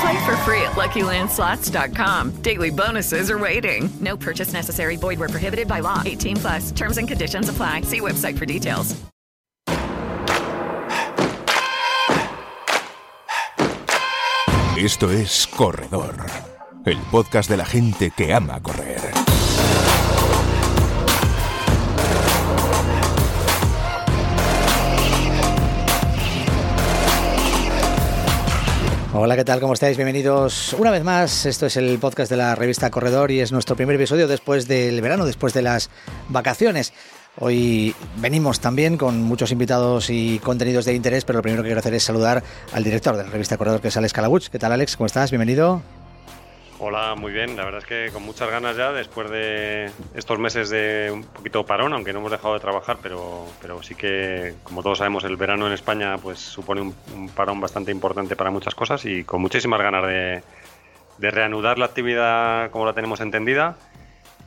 Play for free at LuckyLandSlots.com. Daily bonuses are waiting. No purchase necessary. Void were prohibited by law. 18 plus. Terms and conditions apply. See website for details. Esto es Corredor, el podcast de la gente que ama correr. Hola, ¿qué tal? ¿Cómo estáis? Bienvenidos una vez más. Esto es el podcast de la revista Corredor y es nuestro primer episodio después del verano, después de las vacaciones. Hoy venimos también con muchos invitados y contenidos de interés, pero lo primero que quiero hacer es saludar al director de la revista Corredor, que es Alex Calabuch. ¿Qué tal, Alex? ¿Cómo estás? Bienvenido. Hola, muy bien. La verdad es que con muchas ganas ya, después de estos meses de un poquito parón, aunque no hemos dejado de trabajar, pero, pero sí que, como todos sabemos, el verano en España pues supone un, parón bastante importante para muchas cosas y con muchísimas ganas de reanudar la actividad como la tenemos entendida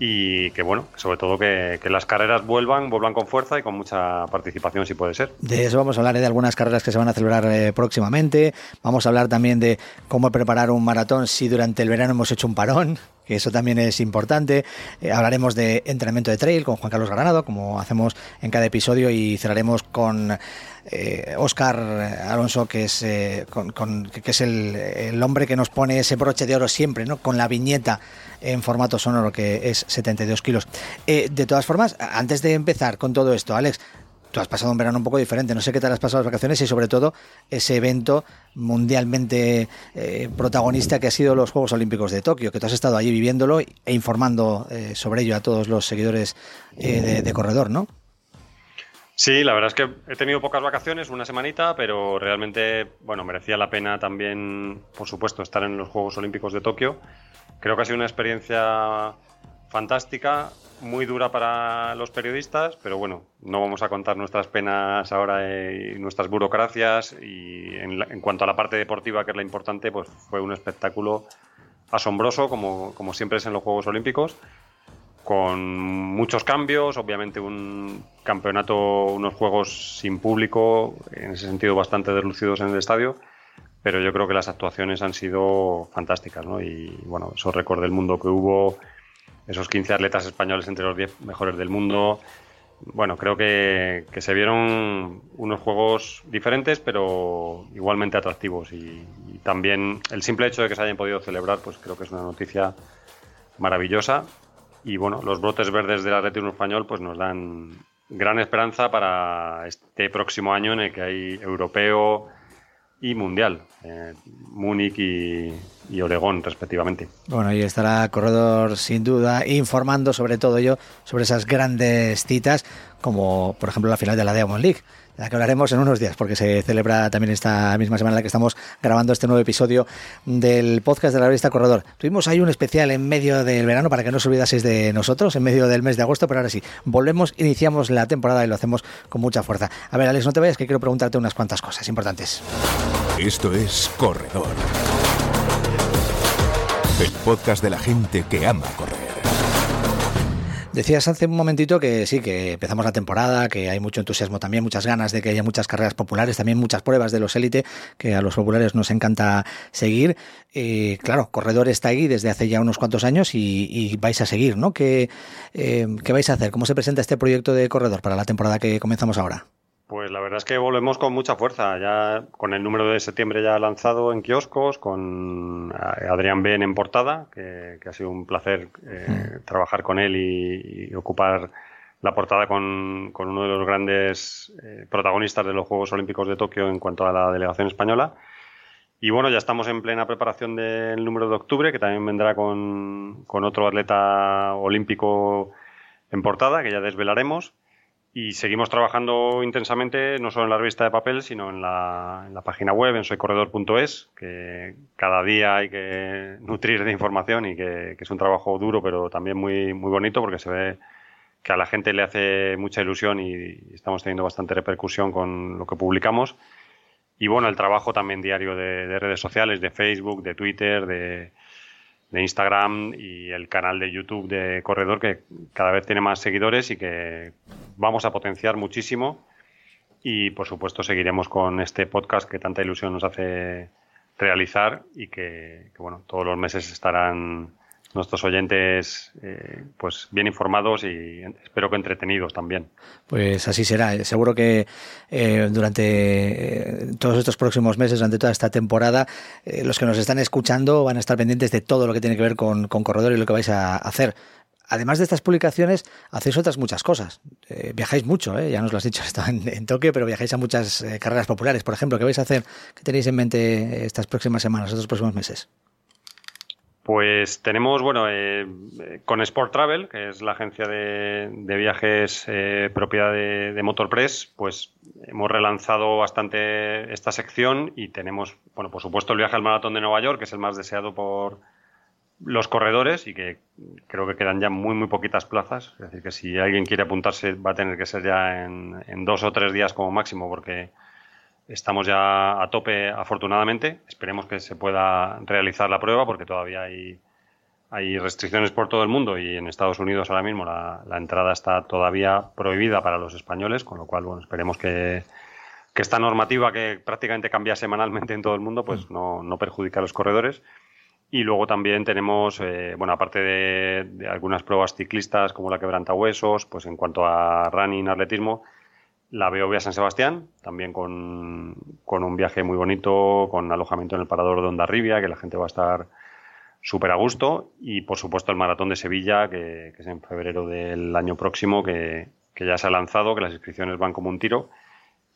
y que bueno, sobre todo que, las carreras vuelvan, vuelvan con fuerza y con mucha participación si puede ser. De eso vamos a hablar ¿eh? de algunas carreras que se van a celebrar eh, próximamente. Vamos a hablar también de cómo preparar un maratón si durante el verano hemos hecho un parón que eso también es importante. Eh, hablaremos de entrenamiento de trail con Juan Carlos Granado, como hacemos en cada episodio, y cerraremos con eh, Oscar Alonso, que es, eh, con, con, que es el, el, hombre que nos pone ese broche de oro siempre, ¿no? con la viñeta en formato sonoro, que es 72 kilos. Eh, de todas formas, antes de empezar con todo esto, Alex, tú has pasado un verano un poco diferente. No sé qué tal has pasado las vacaciones y sobre todo ese evento mundialmente eh, protagonista que ha sido los Juegos Olímpicos de Tokio, que tú has estado allí viviéndolo e informando eh, sobre ello a todos los seguidores eh, de, de, corredor, ¿no? Sí, la verdad es que he tenido pocas vacaciones, una semanita, pero realmente, bueno, merecía la pena también, por supuesto, estar en los Juegos Olímpicos de Tokio. Creo que ha sido una experiencia fantástica, muy dura para los periodistas, pero bueno, no vamos a contar nuestras penas ahora y nuestras burocracias. Y en, la, en, cuanto a la parte deportiva, que es la importante, pues fue un espectáculo asombroso, como, como siempre es en los Juegos Olímpicos, con muchos cambios, obviamente un campeonato, unos juegos sin público, en ese sentido bastante deslucidos en el estadio. Pero yo creo que las actuaciones han sido fantásticas, ¿no? Y bueno, esos récords del mundo que hubo, esos 15 atletas españoles entre los 10 mejores del mundo. Bueno, creo que, se vieron unos juegos diferentes, pero igualmente atractivos. Y, y, también el simple hecho de que se hayan podido celebrar, pues creo que es una noticia maravillosa. Y bueno, los brotes verdes del atletismo español, pues nos dan gran esperanza para este próximo año en el que hay europeo y mundial, eh, Múnich y, y, Oregón respectivamente. Bueno, ahí estará Corredor sin duda informando sobre todo ello, sobre esas grandes citas, como por ejemplo la final de la Diamond League, de la que hablaremos en unos días, porque se celebra también esta misma semana en la que estamos grabando este nuevo episodio del podcast de la revista Corredor. Tuvimos ahí un especial en medio del verano para que no os olvidaseis de nosotros, en medio del mes de agosto, pero ahora sí, volvemos, iniciamos la temporada y lo hacemos con mucha fuerza. A ver, Alex, no te vayas, que quiero preguntarte unas cuantas cosas importantes. Esto es Corredor. El podcast de la gente que ama correr. Decías hace un momentito que sí, que empezamos la temporada, que hay mucho entusiasmo también, muchas ganas de que haya muchas carreras populares, también muchas pruebas de los élite, que a los populares nos encanta seguir. Claro, Corredor está ahí desde hace ya unos cuantos años y, y vais a seguir, ¿no? ¿Qué, eh, ¿Qué vais a hacer? ¿Cómo se presenta este proyecto de Corredor para la temporada que comenzamos ahora? Pues la verdad es que volvemos con mucha fuerza, ya con el número de septiembre ya lanzado en kioscos, con Adrián Ben en portada, que, que ha sido un placer eh, mm. trabajar con él y, y, ocupar la portada con, con uno de los grandes eh, protagonistas de los Juegos Olímpicos de Tokio en cuanto a la delegación española. Y bueno, ya estamos en plena preparación del número de octubre, que también vendrá con, con otro atleta olímpico en portada, que ya desvelaremos. Y seguimos trabajando intensamente, no solo en la revista de papel, sino en la, página web, en soycorredor.es, que cada día hay que nutrir de información y que, es un trabajo duro, pero también muy, muy bonito, porque se ve que a la gente le hace mucha ilusión y estamos teniendo bastante repercusión con lo que publicamos. Y bueno, el trabajo también diario de redes sociales, de Facebook, de Twitter, de, de Instagram y el canal de YouTube de Corredor que cada vez tiene más seguidores y que vamos a potenciar muchísimo. Y por supuesto seguiremos con este podcast que tanta ilusión nos hace realizar y que, bueno todos los meses estarán nuestros oyentes eh, pues bien informados y espero que entretenidos también. Pues así será. Seguro que eh, durante eh, todos estos próximos meses, durante toda esta temporada, los que nos están escuchando van a estar pendientes de todo lo que tiene que ver con, con Corredor y lo que vais a hacer. Además de estas publicaciones, hacéis otras muchas cosas. Viajáis mucho, ya nos lo has dicho, está en, Tokio, pero viajáis a muchas carreras populares. Por ejemplo, ¿qué vais a hacer? ¿Qué tenéis en mente estas próximas semanas, estos próximos meses? Pues tenemos, bueno, eh, con Sport Travel, que es la agencia de, viajes eh, propiedad de, de Motorpress, pues hemos relanzado bastante esta sección y tenemos, bueno, por supuesto el viaje al maratón de Nueva York, que es el más deseado por los corredores y que creo que quedan ya muy, muy poquitas plazas. Es decir, que si alguien quiere apuntarse va a tener que ser ya en dos o tres días como máximo, porque Estamos ya a tope, afortunadamente. Esperemos que se pueda realizar la prueba porque todavía hay, hay restricciones por todo el mundo y en Estados Unidos ahora mismo la, la, entrada está todavía prohibida para los españoles, con lo cual bueno, esperemos que, que esta normativa que prácticamente cambia semanalmente en todo el mundo pues no, no perjudique a los corredores. Y luego también tenemos, eh, bueno, aparte de, de, algunas pruebas ciclistas como la quebrantahuesos, pues en cuanto a running, atletismo, la Beovia San Sebastián, también con, con, un viaje muy bonito, con alojamiento en el parador de Ondarribia, que la gente va a estar súper a gusto. Y por supuesto el Maratón de Sevilla, que, que es en febrero del año próximo, que, que, ya se ha lanzado, que las inscripciones van como un tiro.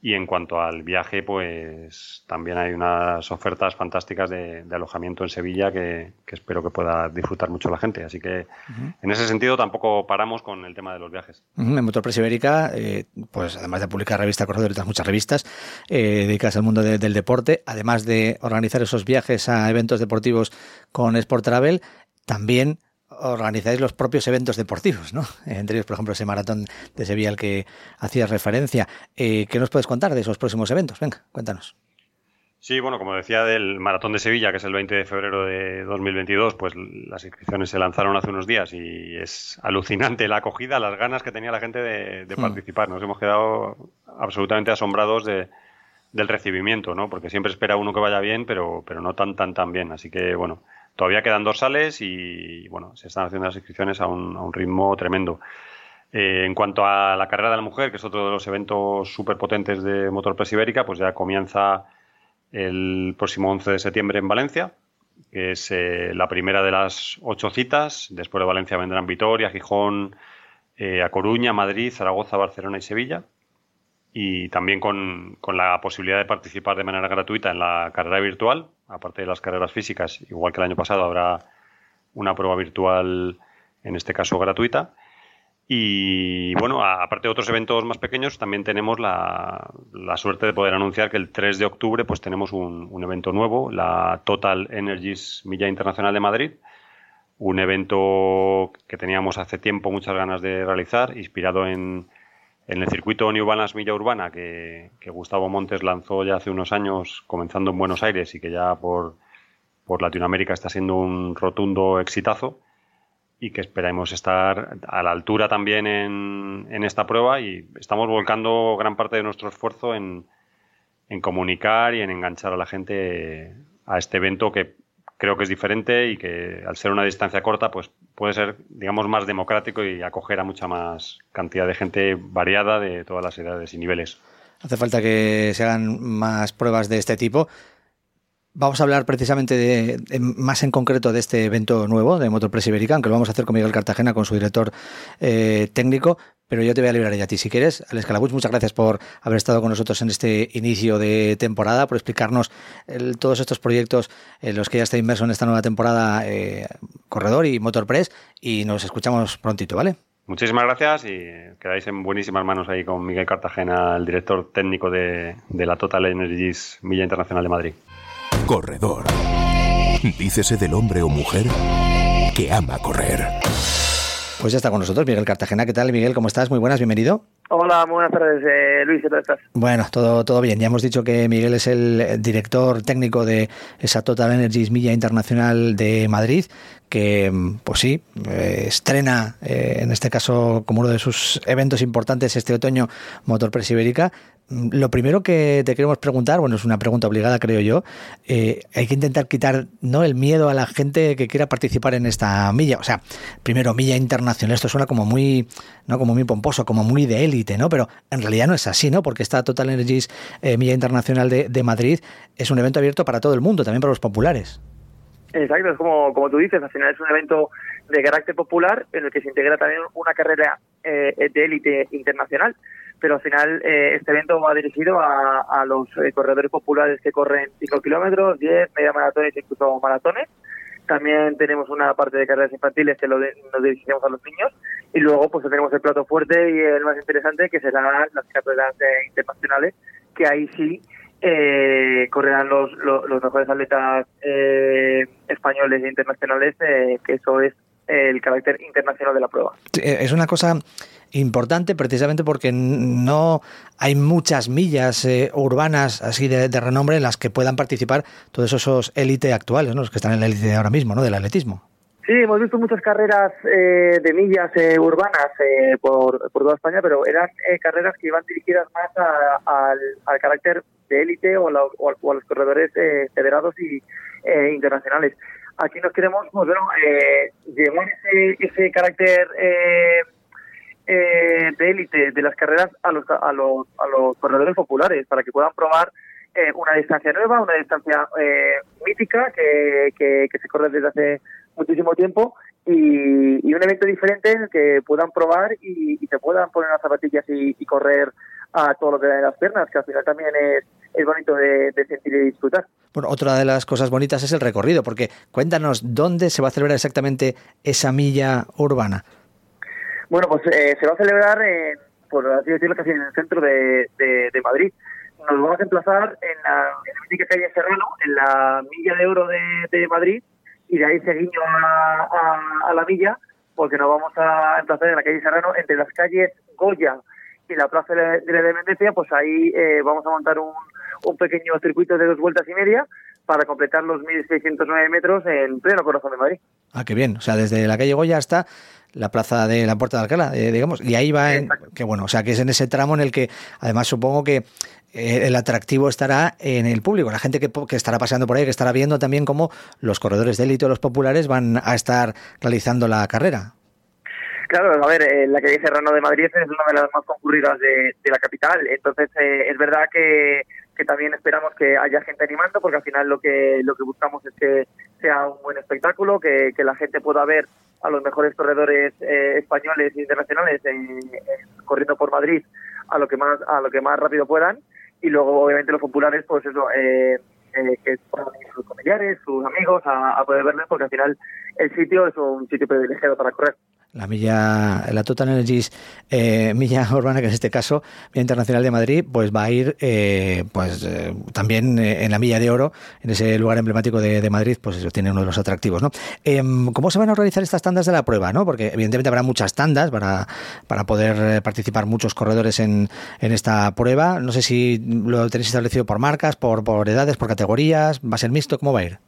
Y en cuanto al viaje, pues también hay unas ofertas fantásticas de, de alojamiento en Sevilla que, que, espero que pueda disfrutar mucho la gente. Así que uh -huh. en ese sentido tampoco paramos con el tema de los viajes. Uh -huh. En Motorpress Ibérica, eh, pues además de publicar revista Corredor y otras muchas revistas eh, dedicadas al mundo de, del deporte, además de organizar esos viajes a eventos deportivos con Sport Travel, también organizáis los propios eventos deportivos, ¿no? Entre ellos, por ejemplo, ese maratón de Sevilla al que hacías referencia. Eh, ¿Qué nos puedes contar de esos próximos eventos? Venga, cuéntanos. Sí, bueno, como decía del Maratón de Sevilla, que es el 20 de febrero de 2022, pues las inscripciones se lanzaron hace unos días y es alucinante la acogida, las ganas que tenía la gente de, de participar. Nos hemos quedado absolutamente asombrados de, del recibimiento, ¿no? Porque siempre espera uno que vaya bien, pero, pero no tan, tan, tan bien. Así que, bueno, todavía quedan dorsales y, bueno, se están haciendo las inscripciones a un, a un ritmo tremendo. Eh, en cuanto a la carrera de la mujer, que es otro de los eventos súper potentes de Motorpress Ibérica, pues ya comienza el próximo 11 de septiembre en Valencia, que es eh, la primera de las ocho citas. Después de Valencia vendrán Vitoria, Gijón, eh, A Coruña, Madrid, Zaragoza, Barcelona y Sevilla. Y también con, con, la posibilidad de participar de manera gratuita en la carrera virtual, aparte de las carreras físicas, igual que el año pasado habrá una prueba virtual, en este caso gratuita. Y bueno, aparte de otros eventos más pequeños, también tenemos la, la, suerte de poder anunciar que el 3 de octubre pues tenemos un, un, evento nuevo, la Total Energies Milla Internacional de Madrid, un evento que teníamos hace tiempo muchas ganas de realizar, inspirado en, en el circuito New Balance Milla Urbana que, Gustavo Montes lanzó ya hace unos años, comenzando en Buenos Aires y que ya por, por Latinoamérica está siendo un rotundo exitazo y que esperamos estar a la altura también en, en, esta prueba y estamos volcando gran parte de nuestro esfuerzo en, en, comunicar y en enganchar a la gente a este evento que creo que es diferente y que al ser una distancia corta pues puede ser digamos más democrático y acoger a mucha más cantidad de gente variada de todas las edades y niveles. Hace falta que se hagan más pruebas de este tipo. Vamos a hablar precisamente de, más en concreto de este evento nuevo de Motorpress Ibérica, aunque lo vamos a hacer con Miguel Cartagena, con su director eh, técnico. Pero yo te voy a librar ya a ti. Si quieres, Alex Calabuch, muchas gracias por haber estado con nosotros en este inicio de temporada, por explicarnos el, todos estos proyectos en los que ya está inmerso en esta nueva temporada eh, Corredor y Motorpress, y nos escuchamos prontito, ¿vale? Muchísimas gracias y quedáis en buenísimas manos ahí con Miguel Cartagena, el director técnico de, de la Total Energies Milla Internacional de Madrid. Corredor. Dícese del hombre o mujer que ama correr. Pues ya está con nosotros Miguel Cartagena. ¿Qué tal, Miguel? ¿Cómo estás? Muy buenas, bienvenido. Hola, muy buenas tardes, eh, Luis, ¿qué tal estás? Bueno, todo, todo bien. Ya hemos dicho que Miguel es el director técnico de esa Total Energies Milla Internacional de Madrid, que, pues sí, eh, estrena, eh, en este caso, como uno de sus eventos importantes este otoño, Motorpress Ibérica. Lo primero que te queremos preguntar, bueno, es una pregunta obligada, creo yo, eh, hay que intentar quitar ¿no? el miedo a la gente que quiera participar en esta milla. O sea, primero, milla internacional, esto suena como muy, ¿no? como muy pomposo, como muy de élite, ¿no? Pero en realidad no es así, ¿no? Porque esta Total Energies eh, Milla Internacional de, de Madrid es un evento abierto para todo el mundo, también para los populares. Exacto, es como, como tú dices, al final es un evento de carácter popular en el que se integra también una carrera eh, de élite internacional, pero al final eh, este evento va dirigido a, a los eh, corredores populares que corren 5 kilómetros, 10, media maratones incluso maratones. También tenemos una parte de carreras infantiles que lo de- nos dirigiremos a los niños y luego pues tenemos el plato fuerte y el más interesante que serán las carreras eh, internacionales que ahí sí eh, correrán los, los, los mejores atletas eh, españoles e internacionales, eh, que eso es el carácter internacional de la prueba. Eh, Es una cosa importante precisamente porque no hay muchas millas eh, urbanas así de, renombre en las que puedan participar todos esos élite actuales, ¿no? los que están en la élite ahora mismo, ¿no? del atletismo. Sí, hemos visto muchas carreras eh, de millas eh, urbanas eh, por, toda España, pero eran eh, carreras que iban dirigidas más a- al, carácter de élite o, o a- los corredores eh, federados y eh, internacionales. Aquí nos queremos, pues, bueno, llevar ese, ese carácter eh, de élite de las carreras a los, a, los, a los corredores populares para que puedan probar eh, una distancia nueva, una distancia eh, mítica que, que, se corre desde hace muchísimo tiempo y, y un evento diferente en el que puedan probar y, y se puedan poner las zapatillas y, y correr a todo lo que da de las piernas, que al final también es, es bonito de, de sentir y disfrutar. Bueno, otra de las cosas bonitas es el recorrido, porque cuéntanos dónde se va a celebrar exactamente esa milla urbana. Bueno, pues eh, se va a celebrar, en, por así decirlo, casi en el centro de, de- Madrid. Nos vamos a emplazar en la, calle Serrano, en la milla de oro de, de Madrid, y de ahí seguimos a, a- a la milla, porque nos vamos a emplazar en la calle Serrano, entre las calles Goya y la Plaza de la de la Independencia, pues ahí eh, vamos a montar un, un pequeño circuito de dos vueltas y media para completar los 1.609 metros en pleno corazón de Madrid. Ah, qué bien. O sea, desde la calle Goya hasta la plaza de la Puerta de Alcalá, eh, digamos, y ahí va, en, que bueno, o sea, que es en ese tramo en el que, además, supongo que eh, el atractivo estará en el público, la gente que, que estará paseando por ahí, que estará viendo también cómo los corredores de élite o los populares van a estar realizando la carrera. Claro, a ver, eh, la calle Serrano de Madrid es una de las más concurridas de, de la capital, entonces eh, es verdad que, que también esperamos que haya gente animando, porque al final lo que lo que buscamos es que sea un buen espectáculo, que, que la gente pueda ver a los mejores corredores eh, españoles e internacionales en- en- corriendo por Madrid a lo que más a lo que más rápido puedan y luego obviamente los populares pues eso eh, eh, que puedan ir sus familiares, sus amigos a poder verles porque al final el sitio es un sitio privilegiado para correr. La milla, la Total Energies eh, milla urbana, que en este caso, Milla Internacional de Madrid, pues va a ir eh, pues eh, también eh, en la milla de oro, en ese lugar emblemático de, de Madrid, pues eso tiene uno de los atractivos, ¿no? Em, ¿Cómo se van a organizar estas tandas de la prueba, no? Porque evidentemente habrá muchas tandas para, para poder eh, participar muchos corredores en, en esta prueba. No sé si lo tenéis establecido por marcas, por, por edades, por categorías, ¿va a ser mixto? ¿Cómo va a ir?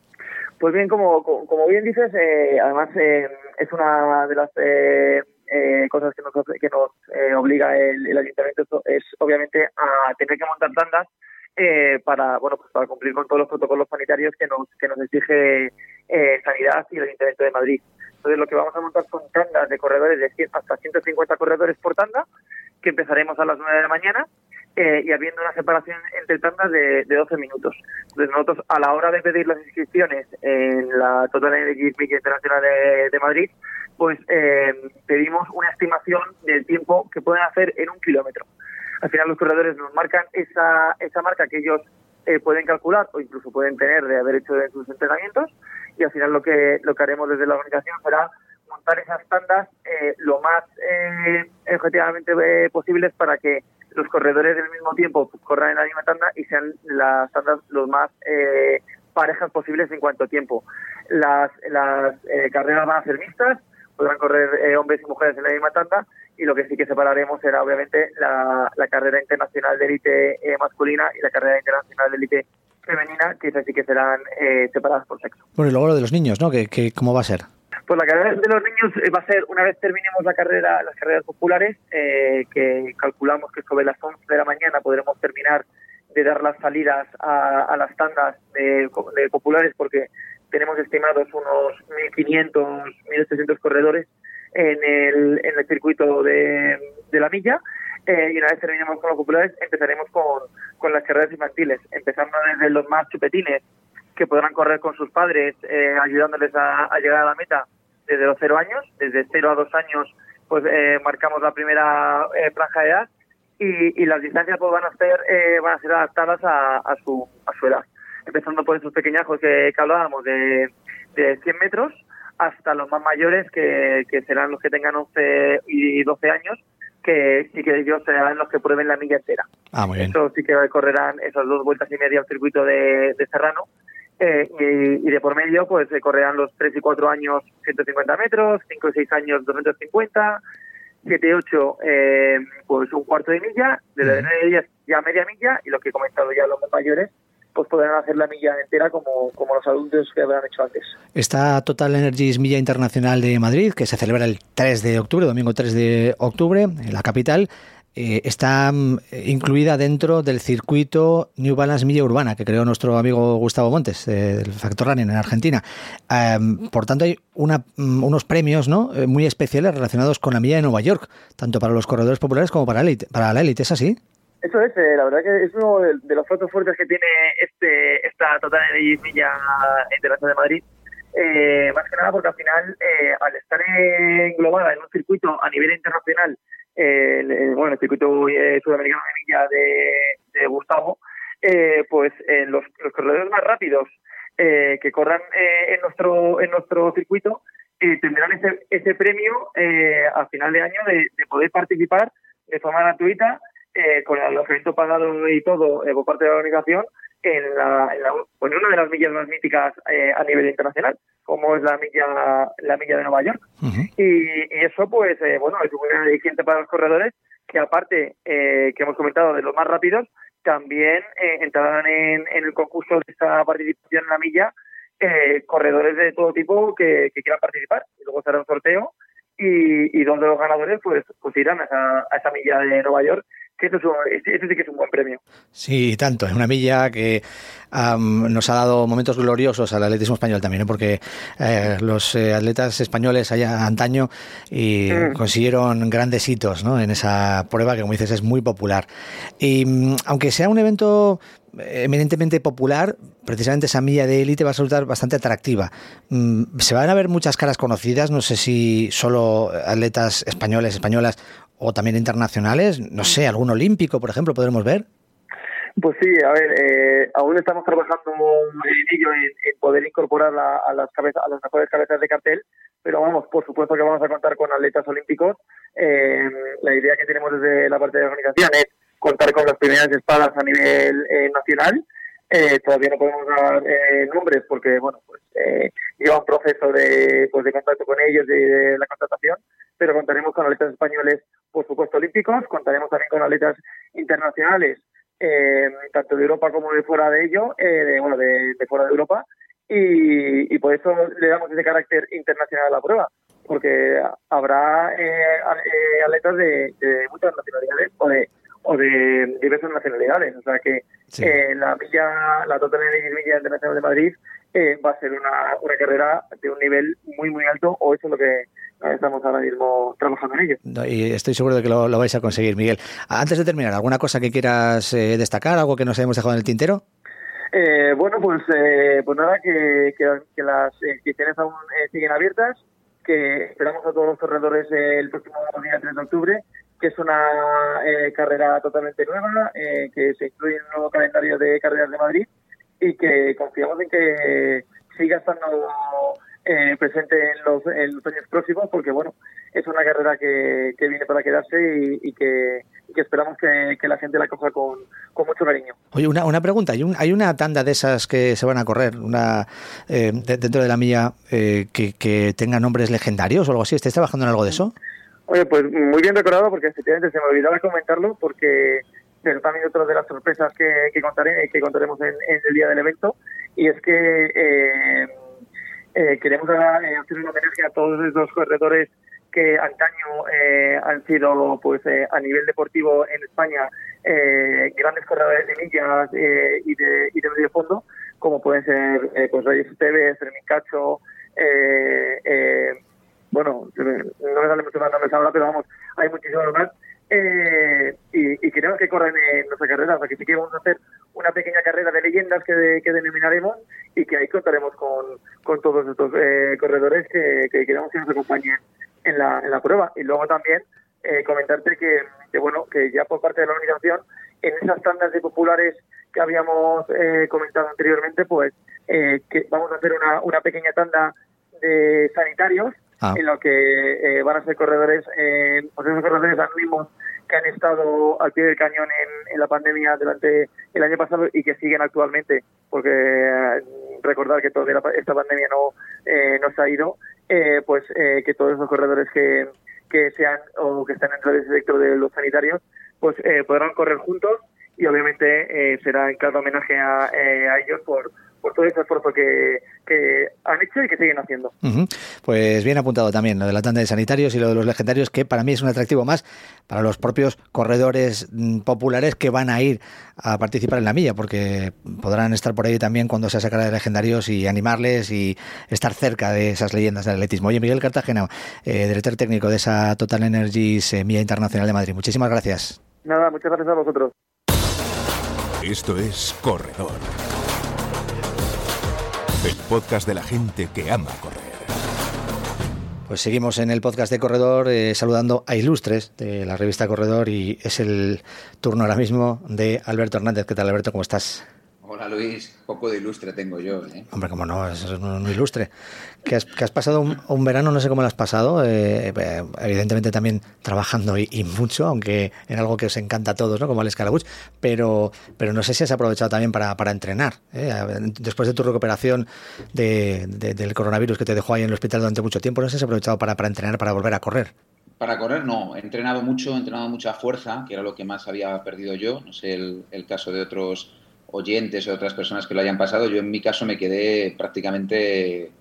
Pues bien, como, como bien dices, eh, además eh, es una de las eh, eh, cosas que nos, que nos eh, obliga el, el ayuntamiento es obviamente a tener que montar tandas eh, para bueno pues para cumplir con todos los protocolos sanitarios que nos que nos exige eh, sanidad y el ayuntamiento de Madrid. Entonces lo que vamos a montar son tandas de corredores de 100 hasta 150 corredores por tanda que empezaremos a las 9 de la mañana eh, y habiendo una separación entre tandas de, de 12 minutos. Entonces nosotros a la hora de pedir las inscripciones en la Total Energy Media Internacional de, de Madrid, pues eh, pedimos una estimación del tiempo que pueden hacer en un kilómetro. Al final los corredores nos marcan esa, esa marca que ellos eh, pueden calcular o incluso pueden tener de haber hecho en sus entrenamientos y al final lo que lo que haremos desde la organización será montar esas tandas eh, lo más eh, objetivamente eh, posibles para que los corredores del mismo tiempo corran en la misma tanda y sean las tandas los más eh, parejas posibles en cuanto a tiempo. Las, las eh, carreras van a ser mixtas, podrán correr hombres y mujeres en la misma tanda y lo que sí que separaremos será obviamente la, la carrera internacional de élite masculina y la carrera internacional de élite femenina, que esas sí que serán eh, separadas por sexo. Bueno, y luego lo de los niños, ¿no? ¿Qué, qué, cómo va a ser? Pues la carrera de los niños eh, va a ser, una vez terminemos la carrera, las carreras populares, eh, que calculamos que sobre las 11 de la mañana podremos terminar de dar las salidas a, a las tandas de, de populares, porque tenemos estimados unos 1.500, 1.800 corredores en el, en el circuito de, de la milla. Eh, y una vez terminemos con los populares, empezaremos con, con las carreras infantiles, empezando desde los más chupetines, que podrán correr con sus padres, eh, ayudándoles a, llegar a la meta desde los cero años. Desde cero a dos años, pues eh, marcamos la primera eh, franja de edad y, y, las distancias pues van a ser eh, van a ser adaptadas a, a, su a su edad. Empezando por esos pequeñajos que, que hablábamos de, de 100 metros hasta los más mayores que, que serán los que tengan 11 y 12 años que sí que ellos serán los que prueben la milla entera. Ah, muy bien. Eso sí que correrán esas dos vueltas y media al circuito de, de Serrano eh, y, y, de por medio pues se correrán los 3 y 4 años 150 metros, 5 y 6 años 250, 7 y 8 eh, pues un cuarto de milla, de la de 9 y 10 ya media milla y lo que he comentado ya los mayores pues podrán hacer la milla entera como, como los adultos que habrán hecho antes. Esta Total Energies Milla Internacional de Madrid, que se celebra el 3 de octubre, domingo 3 de octubre, en la capital, eh, está mm, incluida dentro del circuito New Balance Milla Urbana que creó nuestro amigo Gustavo Montes, eh, del Factor Running en Argentina. Um, por tanto, hay una, um, unos premios ¿no? Eh, muy especiales relacionados con la milla de Nueva York, tanto para los corredores populares como para la élite. ¿Es así? Eso es, eh, la verdad que es uno de, los platos fuertes que tiene este esta Total Energy Milla Internacional de Madrid. Eh, más que nada porque al final, eh, al estar englobada en un circuito a nivel internacional, eh, el, bueno, el circuito eh, sudamericano de milla de, de Gustavo, pues los, los, corredores más rápidos que corran en nuestro en nuestro circuito tendrán ese, ese premio a final de año de poder participar de forma gratuita eh, con el alojamiento pagado y todo eh, por parte de la organización en, la, en, la, en, una de las millas más míticas eh, a nivel internacional, como es la milla la milla de Nueva York. Uh -huh. y, y, eso, pues, eh, bueno, es muy aliciente para los corredores, que aparte, eh, que hemos comentado, de los más rápidos, también eh, entrarán en, en, el concurso de esta participación en la milla corredores de todo tipo que, que, quieran participar. Y luego será un sorteo y, y donde los ganadores pues, pues irán a esa, a esa milla de Nueva York que eso, es un, eso sí que es un buen premio. Sí, tanto. Es una milla que um, nos ha dado momentos gloriosos al atletismo español también, ¿eh? porque eh, los eh, atletas españoles allá antaño y mm. consiguieron grandes hitos ¿no? en esa prueba que, como dices, es muy popular. Y um, aunque sea un evento eminentemente popular, precisamente esa milla de élite va a resultar bastante atractiva. Mm, Se van a ver muchas caras conocidas, no sé si solo atletas españoles, españolas o también internacionales, no sé, algún olímpico, por ejemplo, podremos ver. Pues sí, a ver, eh, aún estamos trabajando en ello, en, poder incorporar la, a, las cabezas, a las mejores cabezas de cartel, pero vamos, por supuesto que vamos a contar con atletas olímpicos. Eh, la idea que tenemos desde la parte de la organización es contar con las primeras espadas a nivel eh, nacional. Eh, todavía no podemos dar eh, nombres porque, bueno, pues lleva un proceso de, pues, de contacto con ellos, de, la contratación, pero contaremos con atletas españoles, por supuesto, olímpicos, contaremos también con atletas internacionales, eh, tanto de Europa como de fuera de ello, eh, de, bueno, de, de, fuera de Europa, y, y por eso le damos ese carácter internacional a la prueba, porque habrá eh, atletas de, de muchas nacionalidades o de o de diversas nacionalidades. O sea que sí. eh, la milla, la Total Energy Milla Internacional de Madrid eh, va a ser una, una carrera de un nivel muy, muy alto, o eso es lo que, estamos ahora mismo trabajando en ello. Y estoy seguro de que lo, vais a conseguir, Miguel. Antes de terminar, ¿alguna cosa que quieras eh, destacar, algo que nos hayamos dejado en el tintero? Eh, bueno, pues, eh, pues nada, que, que, las inscripciones aún siguen abiertas, que esperamos a todos los corredores el próximo día 3 de octubre, que es una carrera totalmente nueva, que se incluye en un nuevo calendario de carreras de Madrid y que confiamos en que siga estando eh, presente en los, en los, años próximos porque bueno es una carrera que, que viene para quedarse y, que, que, esperamos que, la gente la coja con, con mucho cariño. Oye, una, una pregunta, ¿Hay, un, ¿hay una tanda de esas que se van a correr una eh, dentro de la milla eh, que, que tenga nombres legendarios o algo así? ¿Estáis trabajando en algo de eso? Oye, pues muy bien recordado porque efectivamente se me olvidaba comentarlo porque pero también otra de las sorpresas que, que, contaré, que contaremos en, en, el día del evento y es que eh, eh, queremos eh, hacer un homenaje a todos esos corredores que antaño eh, han sido, pues, eh, a nivel deportivo en España, grandes corredores de millas y, de, y de medio fondo, como pueden ser, pues, Reyes Esteves, Fermín Cacho, bueno, no me sale mucho más nombres ahora, pero vamos, hay muchísimos más eh, y, queremos que corran en nuestra carrera. O sea, que sí que vamos a hacer una pequeña carrera de leyendas que, que denominaremos y que ahí contaremos con, todos estos eh, corredores que, que, queremos que nos acompañen en la, prueba. Y luego también eh, comentarte que, bueno, que ya por parte de la organización, en esas tandas de populares que habíamos eh, comentado anteriormente, pues que vamos a hacer una pequeña tanda de sanitarios Ah. en lo que eh, van a ser corredores, eh, pues esos corredores anónimos que han estado al pie del cañón en, la pandemia durante el año pasado y que siguen actualmente, porque eh, recordar que todavía esta pandemia no, eh, no se ha ido, eh, pues que todos esos corredores que, que sean o que están dentro de ese sector de los sanitarios, pues podrán correr juntos y obviamente será en cada homenaje a, a ellos por por todo ese esfuerzo que, que han hecho y que siguen haciendo. Pues bien apuntado también lo de la tanda de sanitarios y lo de los legendarios, que para mí es un atractivo más para los propios corredores mm, populares que van a ir a participar en la milla, porque podrán estar por ahí también cuando se sacara de legendarios y animarles y estar cerca de esas leyendas del atletismo. Oye, Miguel Cartagena, eh, director técnico de esa Total Energies eh, Milla Internacional de Madrid, muchísimas gracias. Nada, muchas gracias a vosotros. Esto es Corredor el podcast de la gente que ama correr. Pues seguimos en el podcast de Corredor eh, saludando a Ilustres de la revista Corredor y es el turno ahora mismo de Alberto Hernández. ¿Qué tal Alberto? ¿Cómo estás? Hola Luis, poco de ilustre tengo yo. ¿eh? Hombre, como no, es un ilustre. Que has, que has pasado un, verano, no sé cómo lo has pasado, eh, eh, evidentemente también trabajando y, mucho, aunque en algo que os encanta a todos, ¿no? como el Scalabuch, pero, pero no sé si has aprovechado también para, para entrenar. Después de tu recuperación de, del coronavirus que te dejó ahí en el hospital durante mucho tiempo, no sé si has aprovechado para, para entrenar, para volver a correr. Para correr no, he entrenado mucho, he entrenado mucha fuerza, que era lo que más había perdido yo, no sé el, el caso de otros oyentes o otras personas que lo hayan pasado, yo en mi caso me quedé prácticamente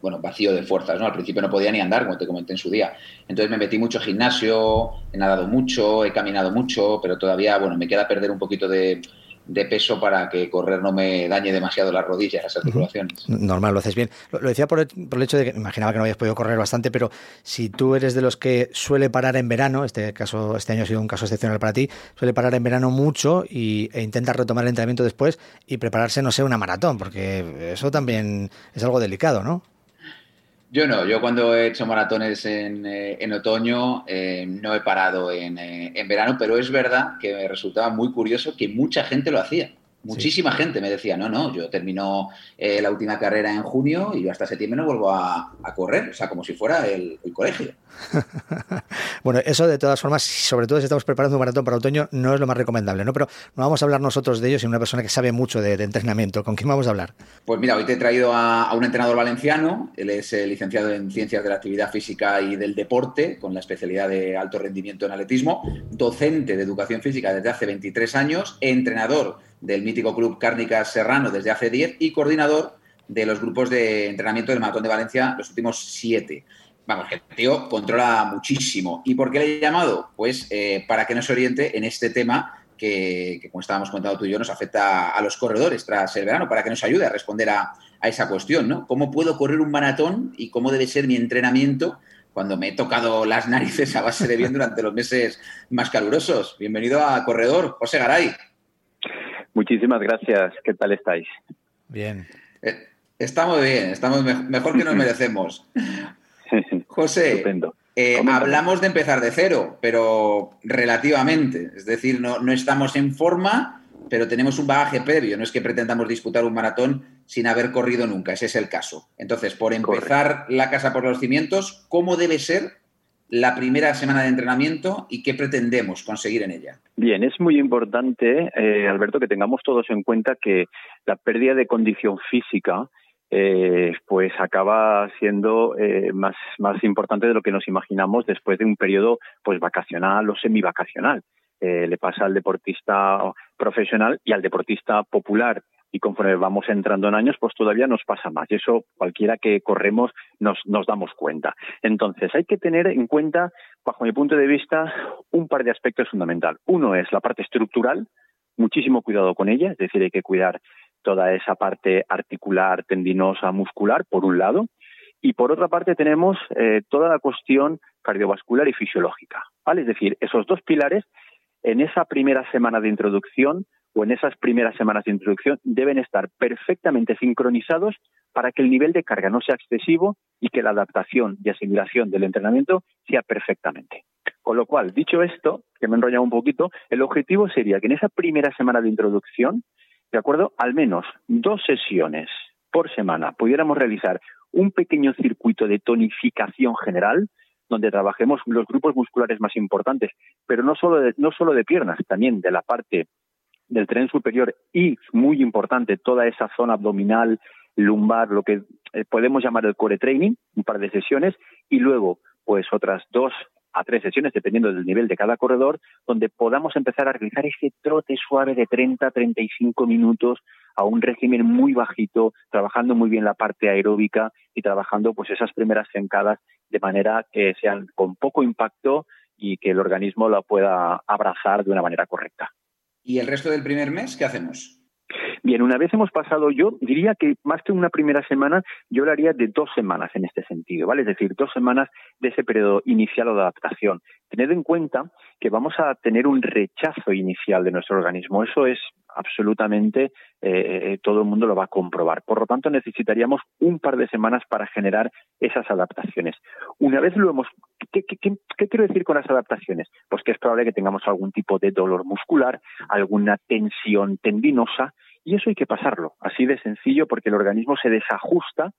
bueno, vacío de fuerzas, ¿no? Al principio no podía ni andar, como te comenté en su día. Entonces me metí mucho gimnasio, he nadado mucho, he caminado mucho, pero todavía, bueno, me queda perder un poquito de, de peso para que correr no me dañe demasiado las rodillas, las articulaciones. Normal, lo haces bien. Lo, decía por el, por el, hecho de que imaginaba que no habías podido correr bastante, pero si tú eres de los que suele parar en verano, este caso, este año ha sido un caso excepcional para ti, suele parar en verano mucho y, e intenta retomar el entrenamiento después y prepararse, no sé, una maratón, porque eso también es algo delicado, ¿no? Yo no, yo cuando he hecho maratones en, eh, en otoño eh, no he parado en, eh, en, verano, pero es verdad que me resultaba muy curioso que mucha gente lo hacía. Muchísima gente me decía, no, no, yo termino eh, la última carrera en junio y yo hasta septiembre no vuelvo a, correr, o sea, como si fuera el, colegio. bueno, eso de todas formas, sobre todo si estamos preparando un maratón para otoño, no es lo más recomendable, ¿no? Pero no vamos a hablar nosotros de ello, sino una persona que sabe mucho de, entrenamiento. ¿Con quién vamos a hablar? Pues mira, hoy te he traído a, un entrenador valenciano, él es eh, licenciado en Ciencias de la Actividad Física y del Deporte, con la especialidad de alto rendimiento en atletismo, docente de Educación Física desde hace 23 años, entrenador del mítico club Cárnicas Serrano desde hace 10 y coordinador de los grupos de entrenamiento del Maratón de Valencia los últimos 7. Vamos, que el tío controla muchísimo. ¿Y por qué le he llamado? Pues eh, para que nos oriente en este tema que, como estábamos contando tú y yo, nos afecta a los corredores tras el verano, para que nos ayude a responder a, a esa cuestión, ¿no? ¿Cómo puedo correr un maratón y cómo debe ser mi entrenamiento cuando me he tocado las narices a base de bien durante los meses más calurosos. Bienvenido a Corredor, José Garay. Muchísimas gracias. ¿Qué tal estáis? Bien. Eh, estamos bien, estamos mejor que nos merecemos. José, eh, hablamos de empezar de cero, pero relativamente. Es decir, no, no estamos en forma, pero tenemos un bagaje previo. No es que pretendamos disputar un maratón sin haber corrido nunca. Ese es el caso. Entonces, por empezar la casa por los cimientos, ¿cómo debe ser la primera semana de entrenamiento y qué pretendemos conseguir en ella? Bien, es muy importante, eh, Alberto, que tengamos todos en cuenta que la pérdida de condición física eh, pues acaba siendo eh, más, más importante de lo que nos imaginamos después de un periodo pues vacacional o semivacacional. Eh, le pasa al deportista profesional y al deportista popular y conforme vamos entrando en años, pues todavía nos pasa más. Y eso cualquiera que corremos nos, damos cuenta. Entonces, hay que tener en cuenta, bajo mi punto de vista, un par de aspectos fundamentales. Uno es la parte estructural, muchísimo cuidado con ella, es decir, hay que cuidar toda esa parte articular, tendinosa, muscular, por un lado. Y por otra parte tenemos eh, toda la cuestión cardiovascular y fisiológica. ¿vale? Es decir, esos dos pilares en esa primera semana de introducción o en esas primeras semanas de introducción deben estar perfectamente sincronizados para que el nivel de carga no sea excesivo y que la adaptación y asimilación del entrenamiento sea perfectamente. Con lo cual, dicho esto, que me he enrollado un poquito, el objetivo sería que en esa primera semana de introducción, de acuerdo, al menos dos sesiones por semana pudiéramos realizar un pequeño circuito de tonificación general, donde trabajemos los grupos musculares más importantes, pero no solo de, no solo de piernas, también de la parte del tren superior y, muy importante, toda esa zona abdominal, lumbar, lo que eh, podemos llamar el core training, un par de sesiones, y luego, pues otras dos a tres sesiones, dependiendo del nivel de cada corredor, donde podamos empezar a realizar ese trote suave de 30 a 35 minutos a un régimen muy bajito, trabajando muy bien la parte aeróbica y trabajando pues esas primeras cencadas de manera que sean con poco impacto y que el organismo la pueda abrazar de una manera correcta. ¿Y el resto del primer mes qué hacemos? Bien, una vez hemos pasado, yo diría que más que una primera semana, yo hablaría de dos semanas en este sentido, ¿vale? Es decir, dos semanas de ese periodo inicial o de adaptación. Tened en cuenta que vamos a tener un rechazo inicial de nuestro organismo. Eso es absolutamente, eh, todo el mundo lo va a comprobar. Por lo tanto, necesitaríamos un par de semanas para generar esas adaptaciones. Una vez lo hemos... ¿Qué, qué quiero decir con las adaptaciones? Pues que es probable que tengamos algún tipo de dolor muscular, alguna tensión tendinosa, y eso hay que pasarlo, así de sencillo, porque el organismo se desajusta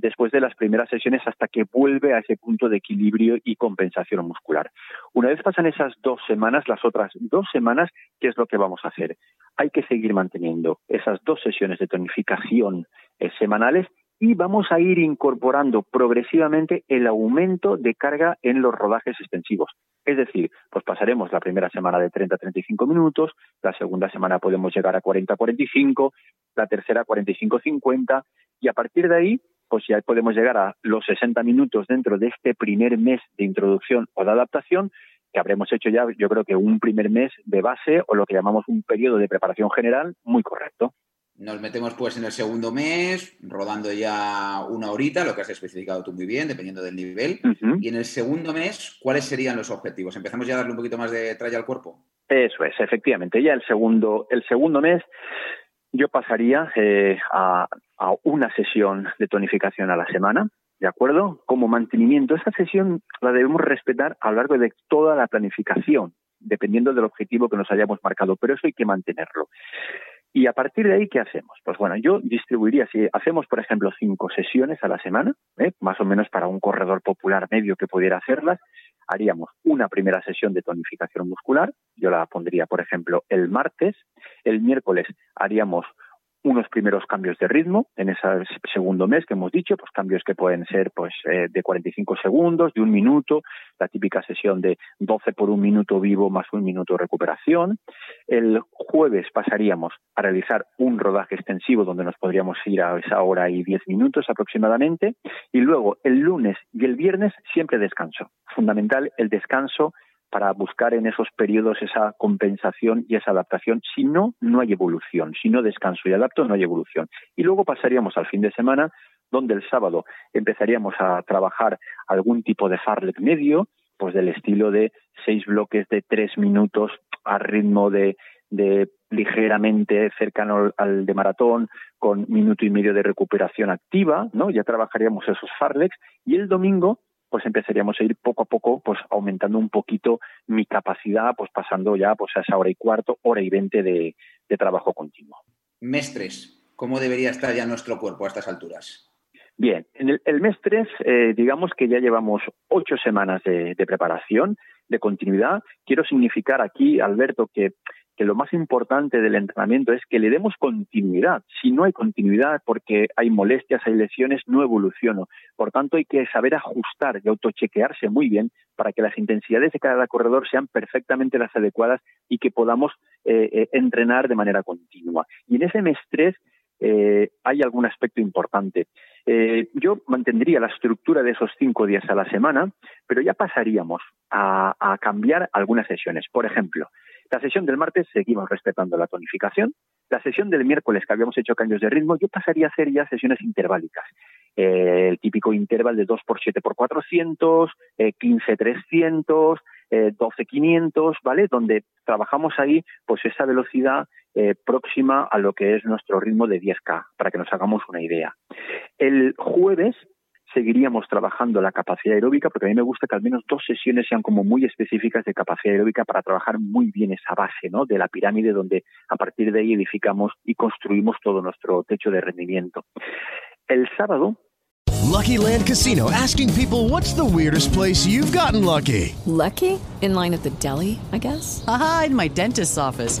después de las primeras sesiones hasta que vuelve a ese punto de equilibrio y compensación muscular. Una vez pasan esas dos semanas, las otras dos semanas, ¿qué es lo que vamos a hacer? Hay que seguir manteniendo esas dos sesiones de tonificación eh, semanales y vamos a ir incorporando progresivamente el aumento de carga en los rodajes extensivos. Es decir, pues pasaremos la primera semana de 30 a 35 minutos, la segunda semana podemos llegar a 40 a 45, la tercera a 45 a 50 y a partir de ahí pues ya podemos llegar a los 60 minutos dentro de este primer mes de introducción o de adaptación que habremos hecho ya, yo creo que un primer mes de base o lo que llamamos un periodo de preparación general muy correcto. Nos metemos pues en el segundo mes, rodando ya una horita, lo que has especificado tú muy bien, dependiendo del nivel. Y en el segundo mes, ¿cuáles serían los objetivos? ¿Empezamos ya a darle un poquito más de tralla al cuerpo? Eso es, efectivamente. Ya el segundo, el segundo mes yo pasaría eh, a, a una sesión de tonificación a la semana, ¿de acuerdo? Como mantenimiento. Esa sesión la debemos respetar a lo largo de toda la planificación, dependiendo del objetivo que nos hayamos marcado, pero eso hay que mantenerlo. Y a partir de ahí, ¿qué hacemos? Pues bueno, yo distribuiría, si hacemos, por ejemplo, cinco sesiones a la semana, ¿eh? más o menos para un corredor popular medio que pudiera hacerlas, haríamos una primera sesión de tonificación muscular, yo la pondría, por ejemplo, el martes, el miércoles haríamos unos primeros cambios de ritmo en ese segundo mes que hemos dicho, pues cambios que pueden ser pues eh, de 45 segundos, de un minuto, la típica sesión de 12 por un minuto vivo más un minuto de recuperación. El jueves pasaríamos a realizar un rodaje extensivo donde nos podríamos ir a esa hora y 10 minutos aproximadamente y luego el lunes y el viernes siempre descanso. Fundamental el descanso para buscar en esos periodos esa compensación y esa adaptación. Si no, no hay evolución. Si no descanso y adapto, no hay evolución. Y luego pasaríamos al fin de semana donde el sábado empezaríamos a trabajar algún tipo de farlek medio, pues del estilo de seis bloques de tres minutos a ritmo de, de ligeramente cercano al de maratón, con minuto y medio de recuperación activa, ¿no? Ya trabajaríamos esos farlex y el domingo pues empezaríamos a ir poco a poco pues aumentando un poquito mi capacidad, pues pasando ya pues a esa hora y cuarto, hora y veinte de, trabajo continuo. Mestres, ¿cómo debería estar ya nuestro cuerpo a estas alturas? Bien, en el, mes 3, eh, digamos que ya llevamos ocho semanas de, preparación, de continuidad. Quiero significar aquí, Alberto, que que lo más importante del entrenamiento es que le demos continuidad. Si no hay continuidad porque hay molestias, hay lesiones, no evoluciono. Por tanto, hay que saber ajustar y autochequearse muy bien para que las intensidades de cada corredor sean perfectamente las adecuadas y que podamos eh, eh, entrenar de manera continua. Y en ese mes 3 eh, hay algún aspecto importante. yo mantendría la estructura de esos cinco días a la semana, pero ya pasaríamos a cambiar algunas sesiones. Por ejemplo, la sesión del martes seguimos respetando la tonificación. La sesión del miércoles, que habíamos hecho cambios de ritmo, yo pasaría a hacer ya sesiones interválicas. Eh, el típico intervalo de 2x7x400, eh, 15-300, eh, 12-500, ¿vale? Donde trabajamos ahí, pues esa velocidad eh, próxima a lo que es nuestro ritmo de 10K, para que nos hagamos una idea. El jueves seguiríamos trabajando la capacidad aeróbica, porque a mí me gusta que al menos dos sesiones sean como muy específicas de capacidad aeróbica para trabajar muy bien esa base, ¿no? De la pirámide donde a partir de ahí edificamos y construimos todo nuestro techo de rendimiento. El sábado Lucky Land Casino asking people what's the weirdest place you've gotten lucky? Lucky? In line at the deli, I guess. Aha, in my dentist's office.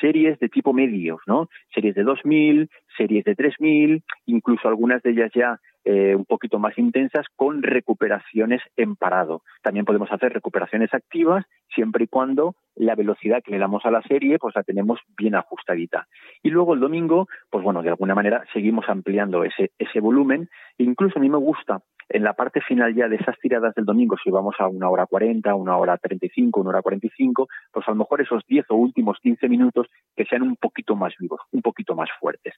series de tipo medios, ¿no? Series de 2000, series de 3000, incluso algunas de ellas ya eh, un poquito más intensas con recuperaciones en parado. También podemos hacer recuperaciones activas siempre y cuando la velocidad que le damos a la serie pues la tenemos bien ajustadita. Y luego el domingo, pues bueno, de alguna manera seguimos ampliando ese, ese volumen. Incluso a mí me gusta en la parte final ya de esas tiradas del domingo, si vamos a una hora cuarenta, una hora treinta y cinco, una hora cuarenta y cinco, pues a lo mejor esos diez o últimos quince minutos que sean un poquito más vivos, un poquito más fuertes.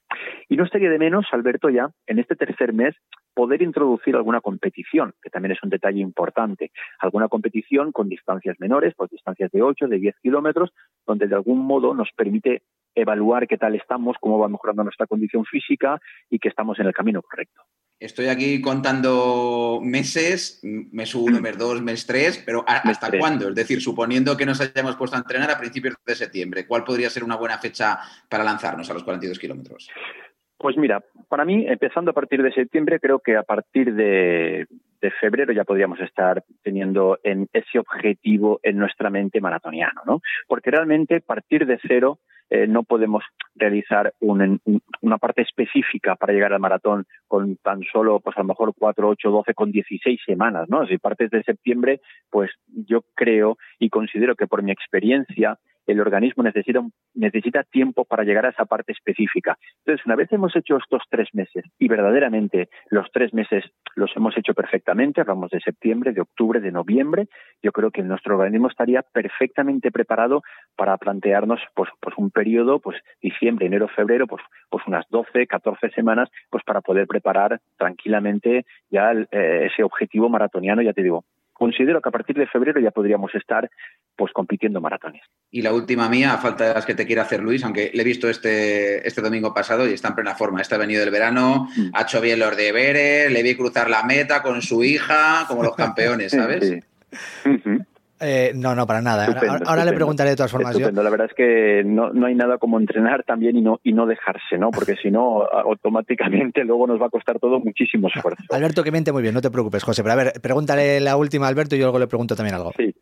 Y no estaría de menos, Alberto, ya en este tercer mes poder introducir alguna competición, que también es un detalle importante, alguna competición con distancias menores, pues distancias de ocho, de diez kilómetros, donde de algún modo nos permite evaluar qué tal estamos, cómo va mejorando nuestra condición física y que estamos en el camino correcto. Estoy aquí contando meses, mes uno, mes dos, mes tres, pero ¿hasta cuándo? Es decir, suponiendo que nos hayamos puesto a entrenar a principios de septiembre, ¿cuál podría ser una buena fecha para lanzarnos a los 42 kilómetros? Pues mira, para mí, empezando a partir de septiembre, creo que a partir de, de febrero ya podríamos estar teniendo en ese objetivo en nuestra mente maratoniano, ¿no? Porque realmente partir de cero eh, no podemos realizar una parte específica para llegar al maratón con tan solo, pues a lo mejor 4, 8, 12, con 16 semanas, ¿no? Si partes de septiembre, pues yo creo y considero que por mi experiencia el organismo necesita, necesita tiempo para llegar a esa parte específica. Entonces, una vez hemos hecho estos tres meses y verdaderamente los tres meses los hemos hecho perfectamente, hablamos de septiembre, de octubre, de noviembre, yo creo que nuestro organismo estaría perfectamente preparado para plantearnos pues, pues un periodo, pues diciembre, enero, febrero, pues, pues unas 12, 14 semanas, pues para poder preparar tranquilamente ya eh, ese objetivo maratoniano, ya te digo, considero que a partir de febrero ya podríamos estar pues compitiendo maratones. Y la última mía, a falta de las que te quiera hacer Luis, aunque le he visto este, este domingo pasado y está en plena forma. Está venido del verano, mm. ha hecho bien los deberes, le vi cruzar la meta con su hija, como los campeones, ¿sabes? Eh, no, no, para nada. Estupendo, ahora, ahora le preguntaré de todas formas. Yo- Estupendo. La verdad es que no, no hay nada como entrenar también y no, y no dejarse, ¿no? Porque si no, automáticamente luego nos va a costar todo muchísimo esfuerzo. Alberto, que miente muy bien, no te preocupes, José. Pero a ver, pregúntale la última a Alberto y yo luego le pregunto también algo. Sí.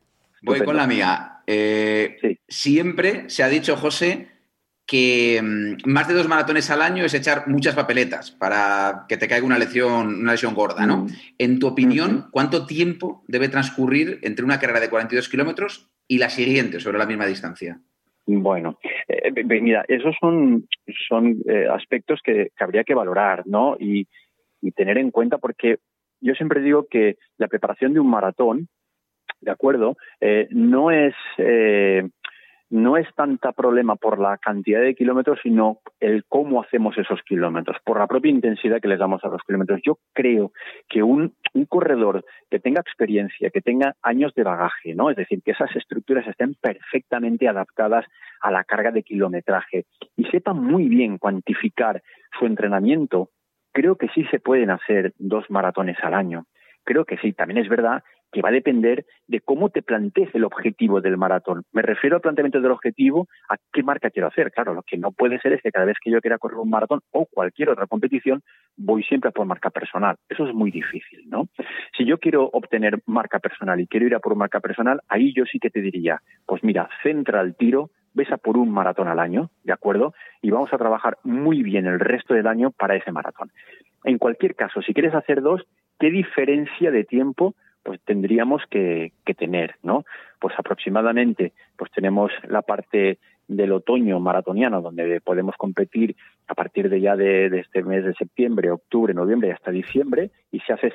Voy con la mía. Eh, Siempre se ha dicho, José, que mm, más de dos maratones al año es echar muchas papeletas para que te caiga una lesión, una lesión gorda, ¿no? En tu opinión, ¿cuánto tiempo debe transcurrir entre una carrera de 42 kilómetros y la siguiente sobre la misma distancia? Bueno, eh, mira, esos son, son eh, aspectos que, que habría que valorar, ¿no? Y, y tener en cuenta porque yo siempre digo que la preparación de un maratón, ¿de acuerdo? Eh, no es no es tanta problema por la cantidad de kilómetros, sino el cómo hacemos esos kilómetros, por la propia intensidad que les damos a los kilómetros. Yo creo que un, un corredor que tenga experiencia, que tenga años de bagaje, ¿no? Es decir, que esas estructuras estén perfectamente adaptadas a la carga de kilometraje y sepa muy bien cuantificar su entrenamiento, creo que sí se pueden hacer dos maratones al año. Creo que sí. También es verdad que va a depender de cómo te plantees el objetivo del maratón. Me refiero al planteamiento del objetivo, a qué marca quiero hacer. Claro, lo que no puede ser es que cada vez que yo quiera correr un maratón o cualquier otra competición, voy siempre a por marca personal. Eso es muy difícil, ¿no? Si yo quiero obtener marca personal y quiero ir a por marca personal, ahí yo sí que te diría, pues mira, centra el tiro, ves a por un maratón al año, ¿de acuerdo? Y vamos a trabajar muy bien el resto del año para ese maratón. En cualquier caso, si quieres hacer dos, ¿qué diferencia de tiempo pues tendríamos que, que tener, ¿no? Pues aproximadamente, pues tenemos la parte del otoño maratoniano, donde podemos competir a partir de ya de, de este mes de septiembre, octubre, noviembre hasta diciembre, y si haces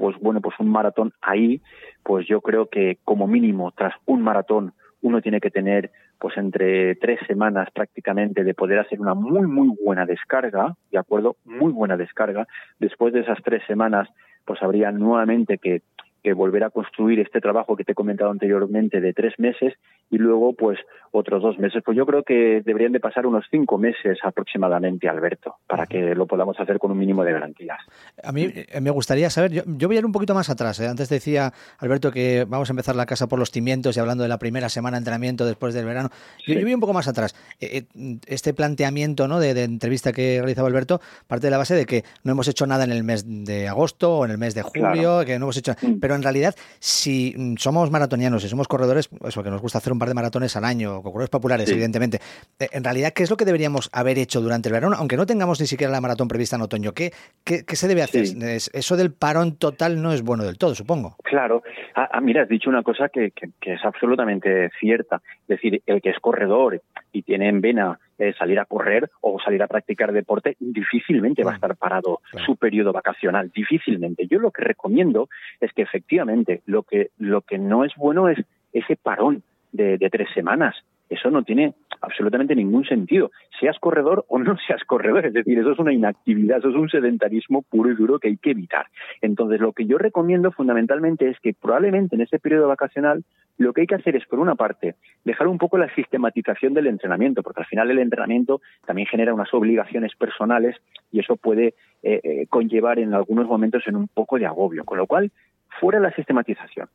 pues bueno, pues un maratón ahí, pues yo creo que como mínimo tras un maratón uno tiene que tener pues entre tres semanas prácticamente de poder hacer una muy muy buena descarga, de acuerdo, muy buena descarga. Después de esas tres semanas, pues habría nuevamente que que volver a construir este trabajo que te he comentado anteriormente de tres meses y luego pues otros dos meses. Pues yo creo que deberían de pasar unos cinco meses aproximadamente, Alberto, para que lo podamos hacer con un mínimo de garantías. A mí eh, me gustaría saber, yo, yo voy a ir un poquito más atrás. ¿eh? Antes decía Alberto que vamos a empezar la casa por los cimientos y hablando de la primera semana de entrenamiento después del verano. Yo, yo voy un poco más atrás. Eh, Este planteamiento ¿no? de, de entrevista que realizaba Alberto parte de la base de que no hemos hecho nada en el mes de agosto o en el mes de julio, Claro. que no hemos hecho. Pero en realidad, si somos maratonianos y somos corredores, eso que nos gusta hacer un par de maratones al año, corredores populares, Sí. evidentemente. eh, En realidad, ¿qué es lo que deberíamos haber hecho durante el verano? Aunque no tengamos ni siquiera la maratón prevista en otoño, ¿qué, qué, qué se debe hacer? Sí. Eso del parón total no es bueno del todo, supongo. Claro. Ah, ah, mira, has dicho una cosa que, que- que es absolutamente cierta. Es decir, el que es corredor y tiene en vena eh, salir a correr o salir a practicar deporte, difícilmente va a estar parado su periodo vacacional. Difícilmente. Yo lo que recomiendo es que efectivamente lo que, lo que no es bueno es ese parón de, de tres semanas. Eso no tiene absolutamente ningún sentido, seas corredor o no seas corredor. Es decir, eso es una inactividad, eso es un sedentarismo puro y duro que hay que evitar. Entonces, lo que yo recomiendo fundamentalmente es que probablemente en ese periodo vacacional lo que hay que hacer es, por una parte, dejar un poco la sistematización del entrenamiento, porque al final el entrenamiento también genera unas obligaciones personales y eso puede eh, eh, conllevar en algunos momentos en un poco de agobio. Con lo cual, fuera la sistematización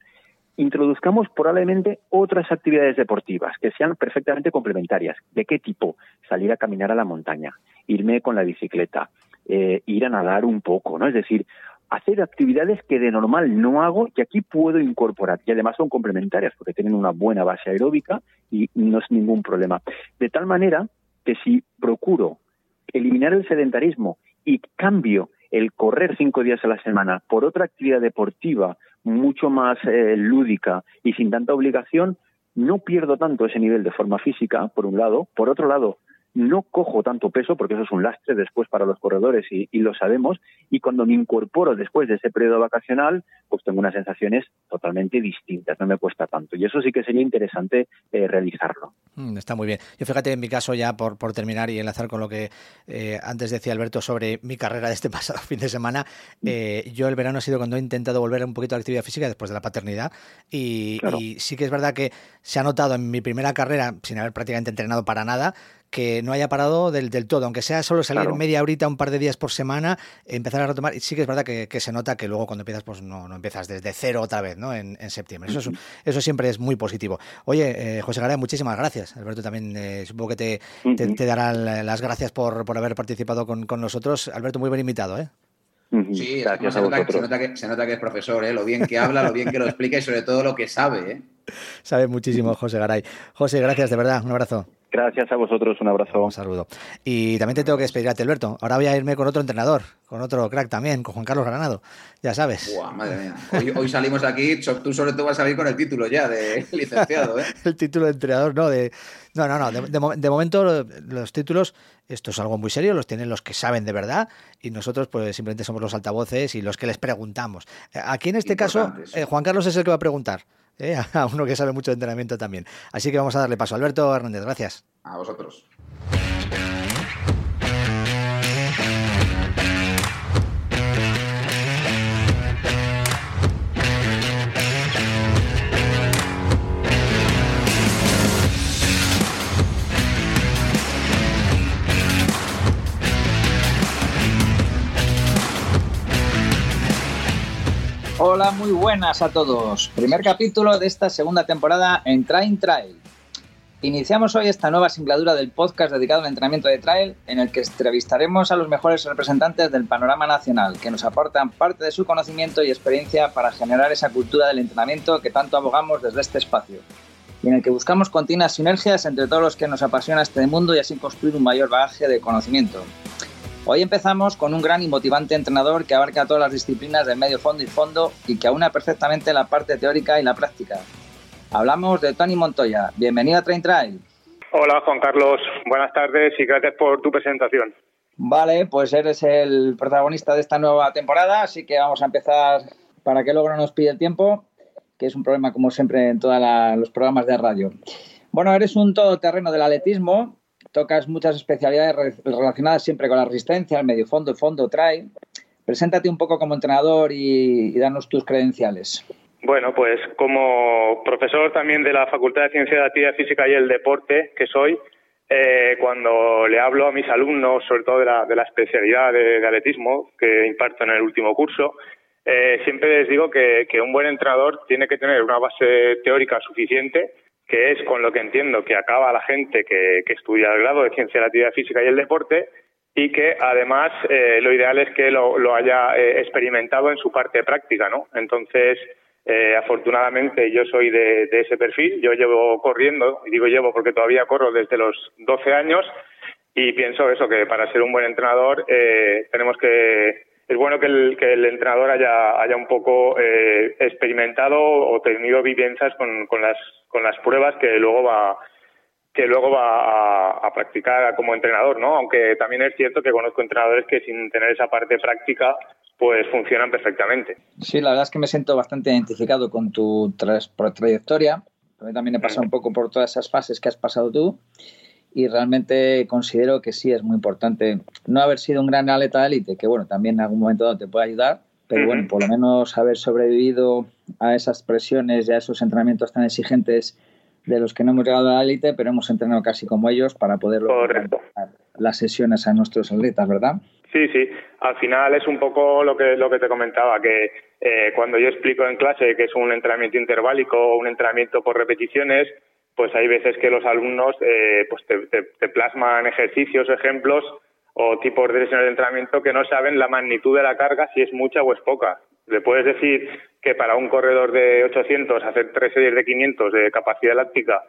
introduzcamos probablemente otras actividades deportivas que sean perfectamente complementarias. ¿De qué tipo? Salir a caminar a la montaña, irme con la bicicleta, eh, ir a nadar un poco, ¿no? Es decir, hacer actividades que de normal no hago y aquí puedo incorporar. Y además son complementarias porque tienen una buena base aeróbica y no es ningún problema. De tal manera que si procuro eliminar el sedentarismo y cambio el correr cinco días a la semana por otra actividad deportiva mucho más eh, lúdica y sin tanta obligación, no pierdo tanto ese nivel de forma física, por un lado. Por otro lado, no cojo tanto peso, porque eso es un lastre después para los corredores y, y lo sabemos. Y cuando me incorporo después de ese periodo vacacional, pues tengo unas sensaciones totalmente distintas, no me cuesta tanto. Y eso sí que sería interesante eh, realizarlo. Mm, Está muy bien. Yo fíjate en mi caso ya por, por terminar y enlazar con lo que eh, antes decía Alberto sobre mi carrera de este pasado fin de semana. eh, yo el verano ha sido cuando he intentado volver un poquito a la actividad física después de la paternidad y, Claro. y sí que es verdad que se ha notado en mi primera carrera, sin haber prácticamente entrenado para nada, que no haya parado del, del todo, aunque sea solo salir Claro. media horita, un par de días por semana, empezar a retomar. Y sí que es verdad que, que se nota que luego cuando empiezas, pues no, no empiezas desde cero otra vez, ¿no? En, en septiembre. Eso, es- eso siempre es muy positivo. Oye, eh, José Garay, muchísimas gracias. Alberto también eh, supongo que te, te, te dará la- las gracias por, por haber participado con, con nosotros. Alberto, muy bien invitado, ¿eh? Sí, Gracias se, nota que, se nota que es profesor, ¿eh? lo bien que habla, lo bien que lo explica y sobre todo lo que sabe. ¿eh? Sabe muchísimo José Garay. José, gracias, de verdad. Un abrazo. Gracias a vosotros, un abrazo. Un saludo. Y también te tengo que despedir a ti, Alberto. Ahora voy a irme con otro entrenador, con otro crack también, con Juan Carlos Granado. Ya sabes. Buah, madre mía. Hoy, hoy salimos aquí, tú sobre todo vas a salir con el título ya de licenciado. ¿eh? el título de entrenador, no, de no, no, no, de, de mo- de momento lo- los títulos, esto es algo muy serio, los tienen los que saben de verdad y nosotros pues simplemente somos los altavoces y los que les preguntamos. Eh, Aquí en este caso, eh, Juan Carlos es el que va a preguntar, ¿eh? a uno que sabe mucho de entrenamiento también. Así que vamos a darle paso. Alberto Hernández, gracias. A vosotros. Hola, muy buenas a todos. Primer capítulo de esta segunda temporada en Train Trail. Iniciamos hoy esta nueva singladura del podcast dedicado al entrenamiento de trail, en el que entrevistaremos a los mejores representantes del panorama nacional, que nos aportan parte de su conocimiento y experiencia para generar esa cultura del entrenamiento que tanto abogamos desde este espacio, y en el que buscamos continuas sinergias entre todos los que nos apasiona este mundo y así construir un mayor bagaje de conocimiento. Hoy empezamos con un gran y motivante entrenador que abarca todas las disciplinas del medio fondo y fondo y que aúna perfectamente la parte teórica y la práctica. Hablamos de Tony Montoya. Bienvenido a Train Trail. Hola Juan Carlos, buenas tardes y gracias por tu presentación. Vale, pues eres el protagonista de esta nueva temporada, así que vamos a empezar para que luego no nos pille el tiempo, que es un problema como siempre en todos los programas de radio. Bueno, eres un todoterreno del atletismo, tocas muchas especialidades re- relacionadas siempre con la resistencia, el medio fondo, fondo, trail. Preséntate un poco como entrenador y, danos tus credenciales. Bueno, pues como profesor también de la Facultad de Ciencia de la Actividad Física y el Deporte que soy, eh, cuando le hablo a mis alumnos, sobre todo de la, de la especialidad de, atletismo que imparto en el último curso, eh, siempre les digo que un buen entrenador tiene que tener una base teórica suficiente, que es con lo que entiendo que acaba la gente que, que estudia el grado de Ciencia de la Actividad Física y el Deporte, y que además eh, lo ideal es que lo, haya eh, experimentado en su parte práctica, ¿no? Entonces, eh, afortunadamente yo soy de, de ese perfil, yo llevo corriendo, y digo llevo porque todavía corro desde los 12 años, y pienso eso, que para ser un buen entrenador eh, tenemos que... Es bueno que el, que el entrenador haya, haya un poco eh, experimentado o tenido vivencias con, con, las, con las pruebas que luego va, que luego va a, a practicar como entrenador, ¿no? Aunque también es cierto que conozco entrenadores que sin tener esa parte práctica, pues funcionan perfectamente. Sí, la verdad es que me siento bastante identificado con tu por trayectoria. También he pasado un poco por todas esas fases que has pasado tú y realmente considero que sí es muy importante no haber sido un gran atleta de élite, que bueno, también en algún momento dado te puede ayudar, pero bueno, por lo menos haber sobrevivido a esas presiones y a esos entrenamientos tan exigentes de los que no hemos llegado a la élite, pero hemos entrenado casi como ellos para poder lograr las sesiones a nuestros atletas, ¿verdad? Sí, sí. Al final es un poco lo que lo que te comentaba, que eh, cuando yo explico en clase que es un entrenamiento interválico o un entrenamiento por repeticiones, pues hay veces que los alumnos eh, pues te, te- plasman ejercicios, ejemplos o tipos de sesiones de entrenamiento que no saben la magnitud de la carga, si es mucha o es poca. Le puedes decir que para un corredor de 800 hacer tres series de 500 de capacidad láctica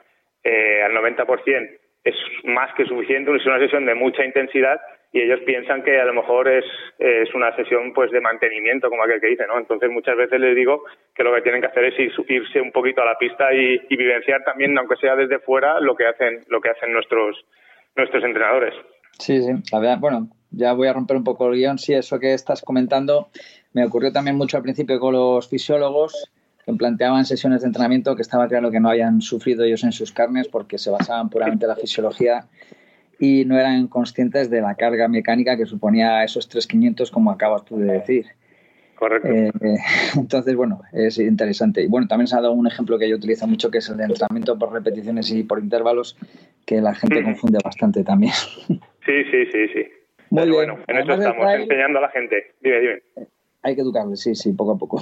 eh, al 90% es más que suficiente, es una sesión de mucha intensidad y ellos piensan que a lo mejor es, es una sesión pues de mantenimiento, como aquel que dice, ¿no? Entonces muchas veces les digo que lo que tienen que hacer es ir- irse un poquito a la pista y, vivenciar también, aunque sea desde fuera, lo que hacen, lo que hacen nuestros, nuestros entrenadores. Sí, sí, bueno, ya voy a romper un poco el guion. Sí, eso que estás comentando me ocurrió también mucho al principio con los fisiólogos que planteaban sesiones de entrenamiento que estaba claro que no habían sufrido ellos en sus carnes porque se basaban puramente en la fisiología y no eran conscientes de la carga mecánica que suponía esos 3.500 como acabas tú de decir. Correcto. Eh, entonces, bueno, es interesante. Y bueno, también se ha dado un ejemplo que yo utilizo mucho, que es el de entrenamiento por repeticiones y por intervalos, que la gente confunde bastante también. Sí, sí, sí, sí. Muy Pero bien. bueno, en eso Además del estamos, trail- enseñando a la gente. Dime, dime. Hay que educarle, sí, sí, poco a poco.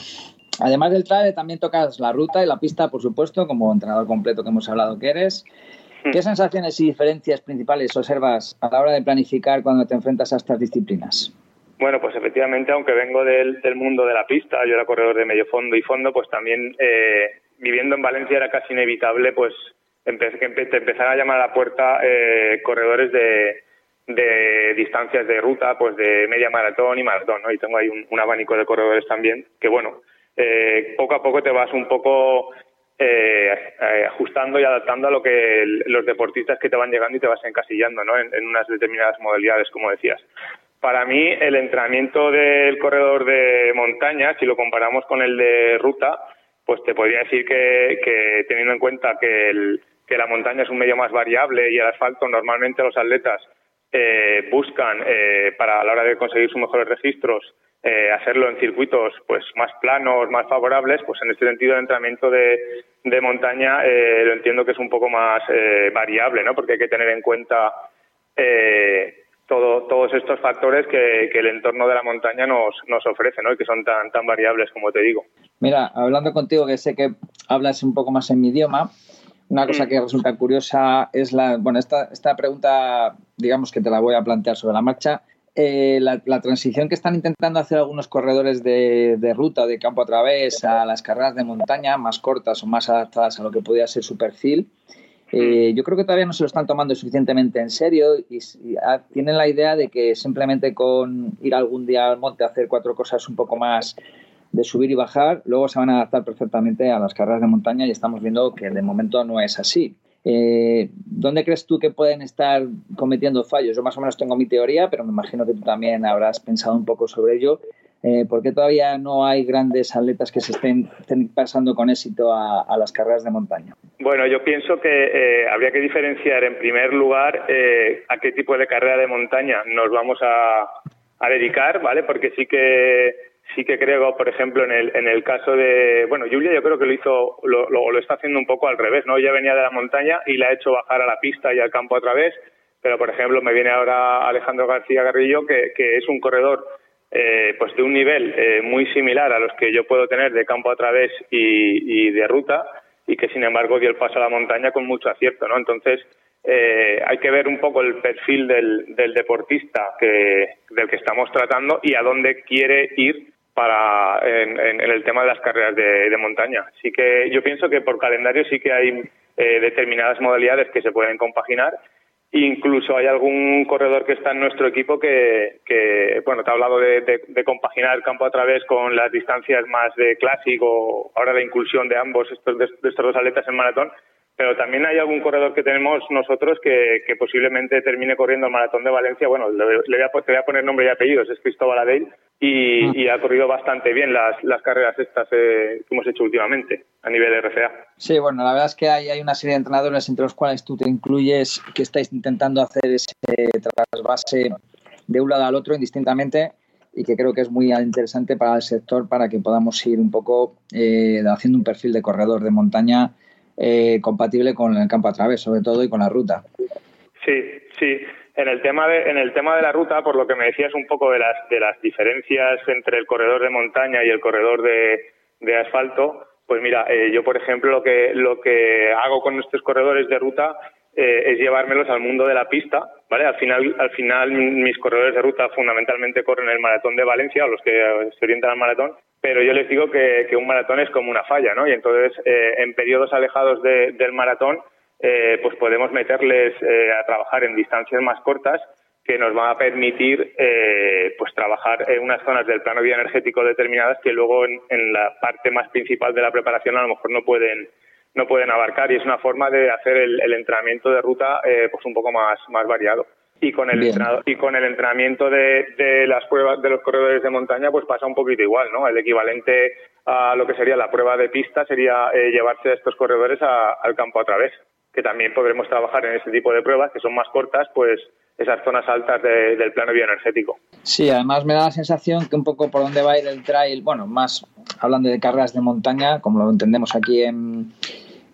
Además del trail, también tocas la ruta y la pista, por supuesto, como entrenador completo que hemos hablado que eres. ¿Qué sensaciones y diferencias principales observas a la hora de planificar cuando te enfrentas a estas disciplinas? Bueno, pues efectivamente, aunque vengo del, del mundo de la pista, yo era corredor de medio fondo y fondo, pues también eh, viviendo en Valencia era casi inevitable pues empe- que empe- te empezaran a llamar a la puerta eh, corredores de, de distancias de ruta, pues de media maratón y maratón, ¿no? Y tengo ahí un, un abanico de corredores también, que bueno, eh, poco a poco te vas un poco eh, ajustando y adaptando a lo que los deportistas que te van llegando y te vas encasillando, ¿no? En, unas determinadas modalidades, como decías. Para mí, el entrenamiento del corredor de montaña, si lo comparamos con el de ruta, pues te podría decir que, que teniendo en cuenta que, que la montaña es un medio más variable y el asfalto normalmente los atletas eh, buscan eh, para a la hora de conseguir sus mejores registros eh, hacerlo en circuitos pues más planos, más favorables, pues en este sentido el entrenamiento de, de montaña eh, lo entiendo que es un poco más eh, variable, ¿no? Porque hay que tener en cuenta eh, todo, todos estos factores que, que el entorno de la montaña nos, nos ofrece, ¿no? Y que son tan, tan variables como te digo. Mira, hablando contigo, que sé que hablas un poco más en mi idioma, una cosa que resulta curiosa es la, bueno, esta, esta pregunta, digamos que te la voy a plantear sobre la marcha. Eh, la, la transición que están intentando hacer algunos corredores de, de ruta o de campo a través a las carreras de montaña más cortas o más adaptadas a lo que podría ser su perfil, eh, yo creo que todavía no se lo están tomando suficientemente en serio y, y, tienen la idea de que simplemente con ir algún día al monte a hacer cuatro cosas un poco más de subir y bajar, luego se van a adaptar perfectamente a las carreras de montaña y estamos viendo que de momento no es así. Eh, ¿Dónde crees tú que pueden estar cometiendo fallos? Yo más o menos tengo mi teoría, pero me imagino que tú también habrás pensado un poco sobre ello. Eh, ¿Por qué todavía no hay grandes atletas que se estén, pasando con éxito a, las carreras de montaña? Bueno, yo pienso que eh, habría que diferenciar en primer lugar eh, a qué tipo de carrera de montaña nos vamos a dedicar, ¿vale? Porque sí que sí que creo, por ejemplo, en el, en el caso de, bueno, Julia yo creo que lo hizo, lo, lo, está haciendo un poco al revés, ¿no? Ella venía de la montaña y la ha hecho bajar a la pista y al campo otra vez, pero por ejemplo me viene ahora Alejandro García Garrillo, que, que es un corredor eh, pues de un nivel eh, muy similar a los que yo puedo tener de campo a través y, y de ruta, y que sin embargo dio el paso a la montaña con mucho acierto, ¿no? Entonces, eh, hay que ver un poco el perfil del, del deportista que, del que estamos tratando y a dónde quiere ir para en, en, el tema de las carreras de, montaña. Así que yo pienso que por calendario sí que hay eh, determinadas modalidades que se pueden compaginar. Incluso hay algún corredor que está en nuestro equipo que, que bueno, te ha hablado de, de, de, compaginar campo a través con las distancias más de clásico, ahora la inclusión de ambos estos, de estos dos atletas en maratón, pero también hay algún corredor que tenemos nosotros que, que posiblemente termine corriendo el maratón de Valencia. Bueno, le, le voy a, te voy a poner nombre y apellidos, es Cristóbal Adell y, y ha corrido bastante bien las, las carreras estas eh, que hemos hecho últimamente a nivel de RCA. Sí, bueno, la verdad es que hay, hay una serie de entrenadores entre los cuales tú te incluyes que estáis intentando hacer ese trasvase de un lado al otro indistintamente y que creo que es muy interesante para el sector para que podamos ir un poco eh, haciendo un perfil de corredor de montaña eh, compatible con el campo a través, sobre todo, y con la ruta. Sí, sí. En el tema de en el tema de la ruta, por lo que me decías un poco de las de las diferencias entre el corredor de montaña y el corredor de, de asfalto, pues mira, eh, yo por ejemplo lo que lo que hago con estos corredores de ruta eh, es llevármelos al mundo de la pista, ¿vale? Al final al final mis corredores de ruta fundamentalmente corren el maratón de Valencia o los que se orientan al maratón, pero yo les digo que, un maratón es como una falla, ¿no? Y entonces eh, en periodos alejados de, del maratón eh, pues podemos meterles eh, a trabajar en distancias más cortas que nos van a permitir eh, pues trabajar en unas zonas del plano bioenergético determinadas que luego en, en, la parte más principal de la preparación a lo mejor no pueden no pueden abarcar y es una forma de hacer el, el entrenamiento de ruta eh, pues un poco más más variado y con el entrenado, y con el entrenamiento de, de las pruebas de los corredores de montaña pues pasa un poquito igual no el equivalente a lo que sería la prueba de pista sería eh, llevarse a estos corredores a, al campo a través que también podremos trabajar en este tipo de pruebas, que son más cortas, pues esas zonas altas de- del plano bioenergético. Sí, además me da la sensación que un poco por dónde va a ir el trail, bueno, más hablando de carreras de montaña, como lo entendemos aquí en,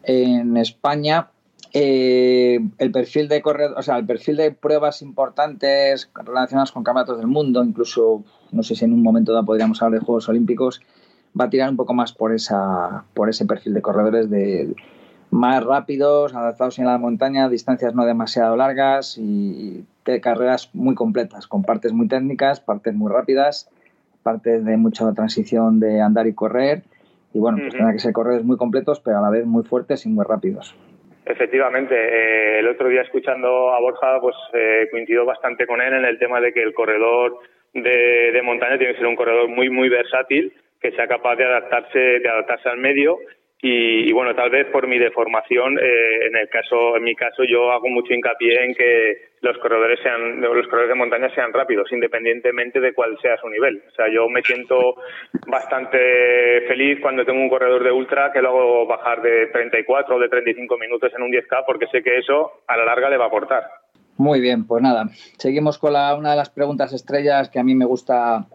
en España, eh, el perfil de corredor, o sea, el perfil de pruebas importantes relacionadas con campeonatos del mundo, incluso no sé si en un momento dado podríamos hablar de Juegos Olímpicos, va a tirar un poco más por esa, por ese perfil de corredores de más rápidos, adaptados en la montaña, distancias no demasiado largas y de carreras muy completas, con partes muy técnicas, partes muy rápidas, partes de mucha transición de andar y correr. Y bueno, pues tendrá que ser corredores muy completos, pero a la vez muy fuertes y muy rápidos. Efectivamente, eh, el otro día escuchando a Borja, pues eh, coincidió bastante con él en el tema de que el corredor de, de montaña tiene que ser un corredor muy muy versátil, que sea capaz de adaptarse, de adaptarse al medio y, y, bueno, tal vez por mi deformación, eh, en el caso, en mi caso, yo hago mucho hincapié en que los corredores sean, los corredores de montaña sean rápidos, independientemente de cuál sea su nivel. O sea, yo me siento bastante feliz cuando tengo un corredor de ultra que lo hago bajar de 34 o de 35 minutos en un 10K porque sé que eso a la larga le va a aportar. Muy bien, pues nada, seguimos con la, una de las preguntas estrellas que a mí me gusta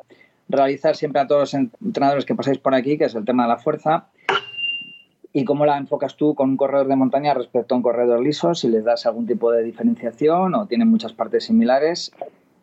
realizar siempre a todos los entrenadores que pasáis por aquí, que es el tema de la fuerza. ¿Y cómo la enfocas tú con un corredor de montaña respecto a un corredor liso? Si les das algún tipo de diferenciación o tienen muchas partes similares.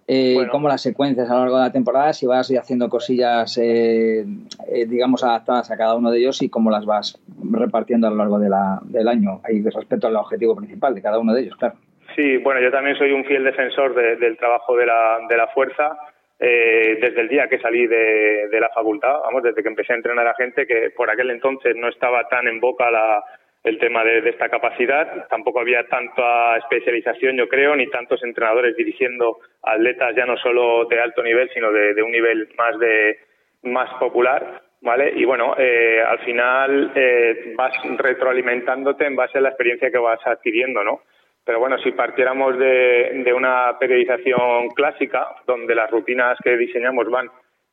Eh, Bueno. ¿Cómo las secuencias a lo largo de la temporada? Si vas haciendo cosillas, eh, eh, digamos, adaptadas a cada uno de ellos y cómo las vas repartiendo a lo largo de la- del año ahí respecto al objetivo principal de cada uno de ellos, claro. Sí, bueno, yo también soy un fiel defensor de- del trabajo de la, de la fuerza. Eh, desde el día que salí de, de la facultad, vamos, desde que empecé a entrenar a gente, que por aquel entonces no estaba tan en boca la- el tema de, esta capacidad, tampoco había tanta especialización, yo creo, ni tantos entrenadores dirigiendo atletas ya no solo de alto nivel, sino de, de un nivel más de más popular, ¿vale? Y bueno, eh, al final eh, vas retroalimentándote en base a la experiencia que vas adquiriendo, ¿no? Pero bueno, si partiéramos de, de una periodización clásica, donde las rutinas que diseñamos van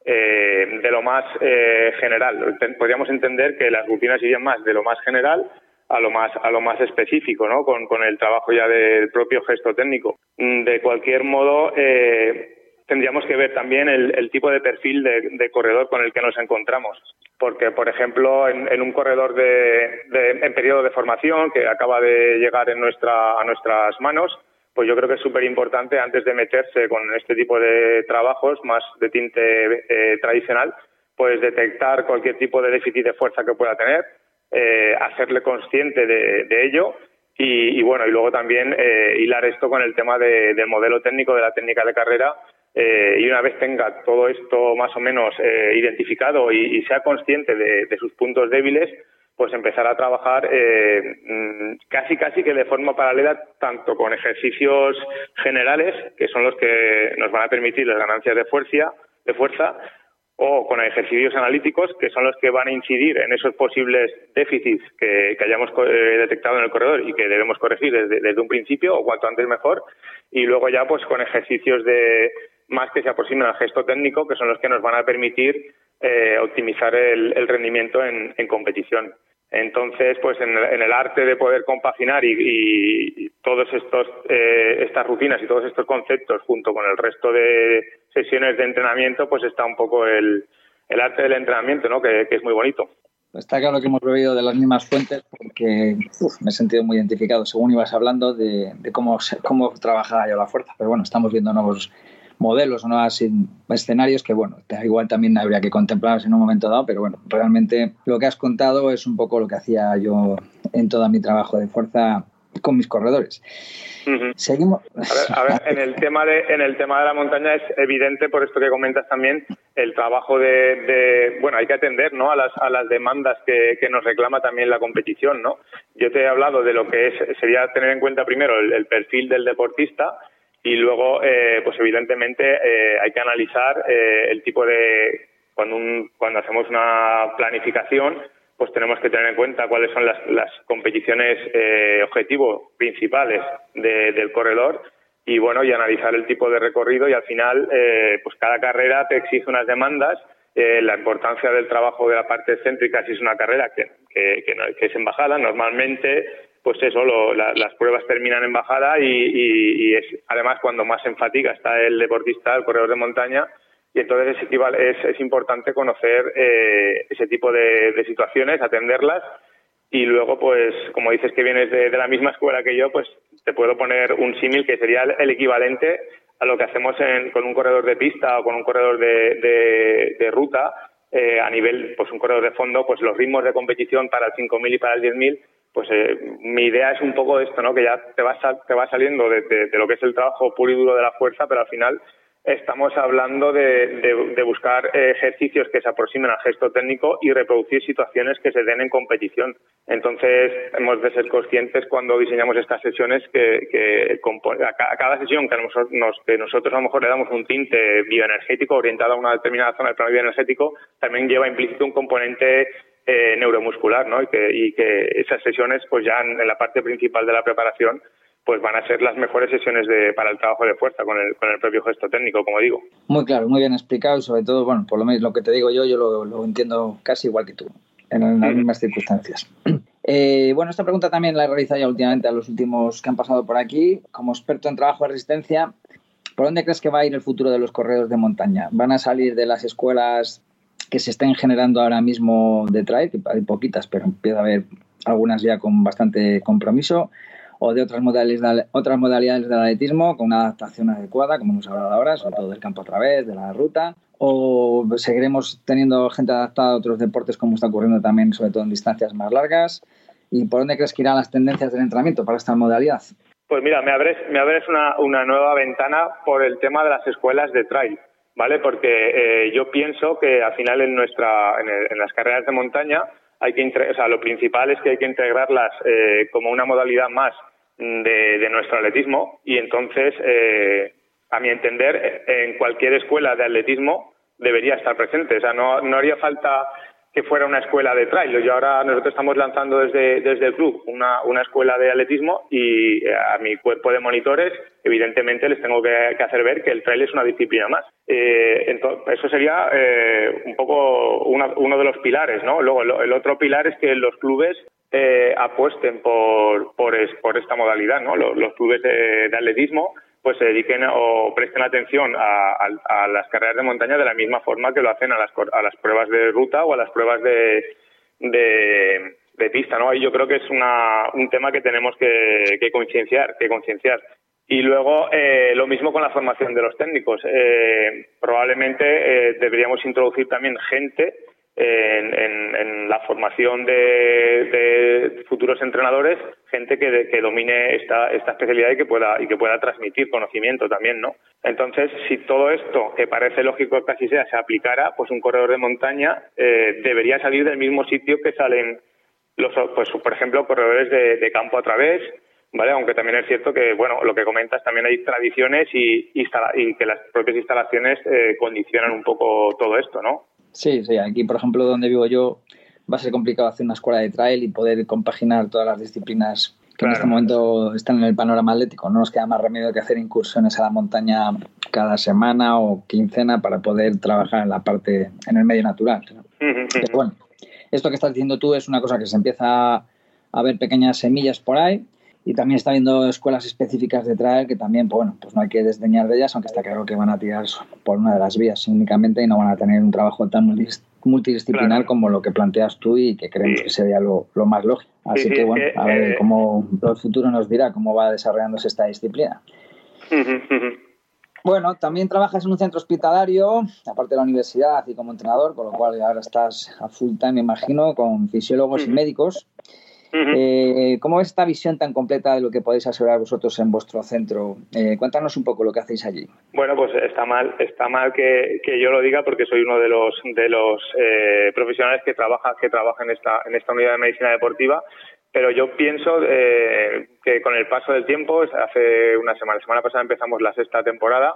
eh, de lo más eh, general, podríamos entender que las rutinas irían más de lo más general a lo más a lo más específico, ¿no? Con, con el trabajo ya del propio gesto técnico. Mm, De cualquier modo, eh, tendríamos que ver también el, el tipo de perfil de, corredor con el que nos encontramos. Porque, por ejemplo, en, en un corredor de, de- en periodo de formación que acaba de llegar en nuestra, a nuestras manos, pues yo creo que es súper importante antes de meterse con este tipo de trabajos más de tinte eh, tradicional, pues detectar cualquier tipo de déficit de fuerza que pueda tener, eh, hacerle consciente de, de ello y, y bueno, y luego también eh, hilar esto con el tema de- del modelo técnico, de la técnica de carrera, eh, y una vez tenga todo esto más o menos eh, identificado y, sea consciente de, sus puntos débiles, pues empezar a trabajar eh, mm, casi casi que de forma paralela tanto con ejercicios generales que son los que nos van a permitir las ganancias de fuerza de fuerza o con ejercicios analíticos que son los que van a incidir en esos posibles déficits que, que hayamos eh, detectado en el corredor y que debemos corregir desde, desde un principio o cuanto antes mejor. Y luego ya pues con ejercicios de más que se aproximen al gesto técnico que son los que nos van a permitir eh, optimizar el, el rendimiento en, en competición. Entonces, pues en el, en el arte de poder compaginar y, y, todos estos eh, estas rutinas y todos estos conceptos junto con el resto de sesiones de entrenamiento, pues está un poco el, el arte del entrenamiento, ¿no? Que, que es muy bonito. Está claro que hemos bebido de las mismas fuentes porque uf, me he sentido muy identificado según ibas hablando de, de cómo, cómo trabajaba yo la fuerza. Pero bueno, estamos viendo nuevos modelos o nuevos escenarios que, bueno, igual también habría que contemplarlos en un momento dado, pero bueno, realmente lo que has contado es un poco lo que hacía yo en todo mi trabajo de fuerza con mis corredores. Seguimos. A ver, a ver, en el tema de en el tema de la montaña es evidente por esto que comentas también el trabajo de, de- bueno hay que atender no a las a las demandas que, que nos reclama también la competición no yo te he hablado de lo que es sería tener en cuenta primero el, el perfil del deportista y luego eh, pues evidentemente eh, hay que analizar eh, el tipo de cuando un, cuando hacemos una planificación pues tenemos que tener en cuenta cuáles son las, las competiciones eh, objetivo principales de- del corredor y bueno y analizar el tipo de recorrido y al final eh, pues cada carrera te exige unas demandas eh, la importancia del trabajo de la parte excéntrica si es una carrera que, que, no- que es en bajada normalmente pues eso, lo- la- las pruebas terminan en bajada y, es además cuando más en fatiga está el deportista, el corredor de montaña, y entonces es, es, es importante conocer eh, ese tipo de, de situaciones, atenderlas y luego, pues, como dices que vienes de, la misma escuela que yo, pues te puedo poner un símil que sería el, equivalente a lo que hacemos en- con un corredor de pista o con un corredor de, de- de ruta eh, a nivel, pues un corredor de fondo, pues los ritmos de competición para el 5.000 y para el 10.000, pues eh, mi idea es un poco esto, ¿no? Que ya te va, sal- te va saliendo de, lo que es el trabajo puro y duro de la fuerza, pero al final estamos hablando de, de- buscar ejercicios que se aproximen al gesto técnico y reproducir situaciones que se den en competición. Entonces, hemos de ser conscientes cuando diseñamos estas sesiones que, a, ca- a cada sesión que, que nosotros a lo mejor le damos un tinte bioenergético orientado a una determinada zona del plano bioenergético, también lleva implícito un componente eh, neuromuscular, ¿no? Y que, y que esas sesiones, pues ya en, en la parte principal de la preparación, pues van a ser las mejores sesiones de, para el trabajo de fuerza con el, con el propio gesto técnico, como digo. Muy claro, muy bien explicado y sobre todo, bueno, por lo menos lo que te digo yo, yo lo, lo entiendo casi igual que tú, en las mismas circunstancias. Eh, bueno, esta pregunta también la he realizado ya últimamente a los últimos que han pasado por aquí. Como experto en trabajo de resistencia, ¿por dónde crees que va a ir el futuro de los corredores de montaña? ¿Van a salir de las escuelas que se estén generando ahora mismo de trail, que hay poquitas, pero empieza a haber algunas ya con bastante compromiso? o de otras modalidades, de, otras del atletismo con una adaptación adecuada, como hemos hablado ahora, sobre todo del campo a través, de la ruta, o seguiremos teniendo gente adaptada a otros deportes como está ocurriendo también, sobre todo en distancias más largas, y por dónde crees que irán las tendencias del entrenamiento para esta modalidad? Pues mira, me abres, me abres una, una nueva ventana por el tema de las escuelas de trail, ¿vale? Porque eh, yo pienso que al final en, nuestra, en, el- en las carreras de montaña hay que, o sea, lo principal es que hay que integrarlas eh, como una modalidad más de, de nuestro atletismo y entonces, eh, a mi entender, en cualquier escuela de atletismo debería estar presente. O sea, no, no haría falta que fuera una escuela de trail. Yo ahora nosotros estamos lanzando desde, desde el club una, una escuela de atletismo y eh, a mi cuerpo de monitores, evidentemente, les tengo que, hacer ver que el trail es una disciplina más. Eh, ento- eso sería eh, un poco uno de los pilares, ¿no? Luego, el otro pilar es que los clubes eh, apuesten por, por, es- por esta modalidad, ¿no? Los, los clubes de atletismo pues se dediquen o presten atención a, a- las carreras de montaña de la misma forma que lo hacen a las, a las pruebas de ruta o a las pruebas de, de, de pista, ¿no? Y yo creo que es una, un tema que tenemos que, que concienciar, que concienciar. Y luego eh, lo mismo con la formación de los técnicos. Eh, probablemente eh, deberíamos introducir también gente en, en- la formación de, de futuros entrenadores, gente que, que domine esta, esta especialidad y que pueda y que pueda transmitir conocimiento también, ¿no? Entonces, si todo esto, que parece lógico que así sea, se aplicara, pues un corredor de montaña eh, debería salir del mismo sitio que salen los, pues por ejemplo, corredores de, de campo a través, ¿vale? Aunque también es cierto que, bueno, lo que comentas, también hay tradiciones y, y que las propias instalaciones eh, condicionan un poco todo esto, ¿no? Sí, sí, aquí por ejemplo donde vivo yo va a ser complicado hacer una escuela de trail y poder compaginar todas las disciplinas que en este momento están en el panorama atlético. No nos queda más remedio que hacer incursiones a la montaña cada semana o quincena para poder trabajar en la parte, en el medio natural. ¿no? Pero bueno, esto que estás diciendo tú es una cosa que se empieza a ver pequeñas semillas por ahí y también está habiendo escuelas específicas de trail que también, pues bueno, pues no hay que desdeñar de ellas, aunque está claro que van a tirar por una de las vías únicamente y no van a tener un trabajo tan multidisciplinar como lo que planteas tú y que creemos que sería lo, lo más lógico. Así Sí, sí, que bueno, que, a ver eh, cómo el futuro nos dirá cómo va desarrollándose esta disciplina. Bueno, también trabajas en un centro hospitalario, aparte de la universidad y como entrenador, con lo cual ahora estás a full time, me imagino, con fisiólogos y médicos. Eh, ¿Cómo ves esta visión tan completa de lo que podéis asegurar vosotros en vuestro centro? Eh, cuéntanos un poco lo que hacéis allí. Bueno, pues está mal, está mal que, que yo lo diga porque soy uno de los de los eh, profesionales que trabaja que trabaja en esta en esta unidad de medicina deportiva. Pero yo pienso eh, que con el paso del tiempo, hace una semana, la semana pasada empezamos la sexta temporada,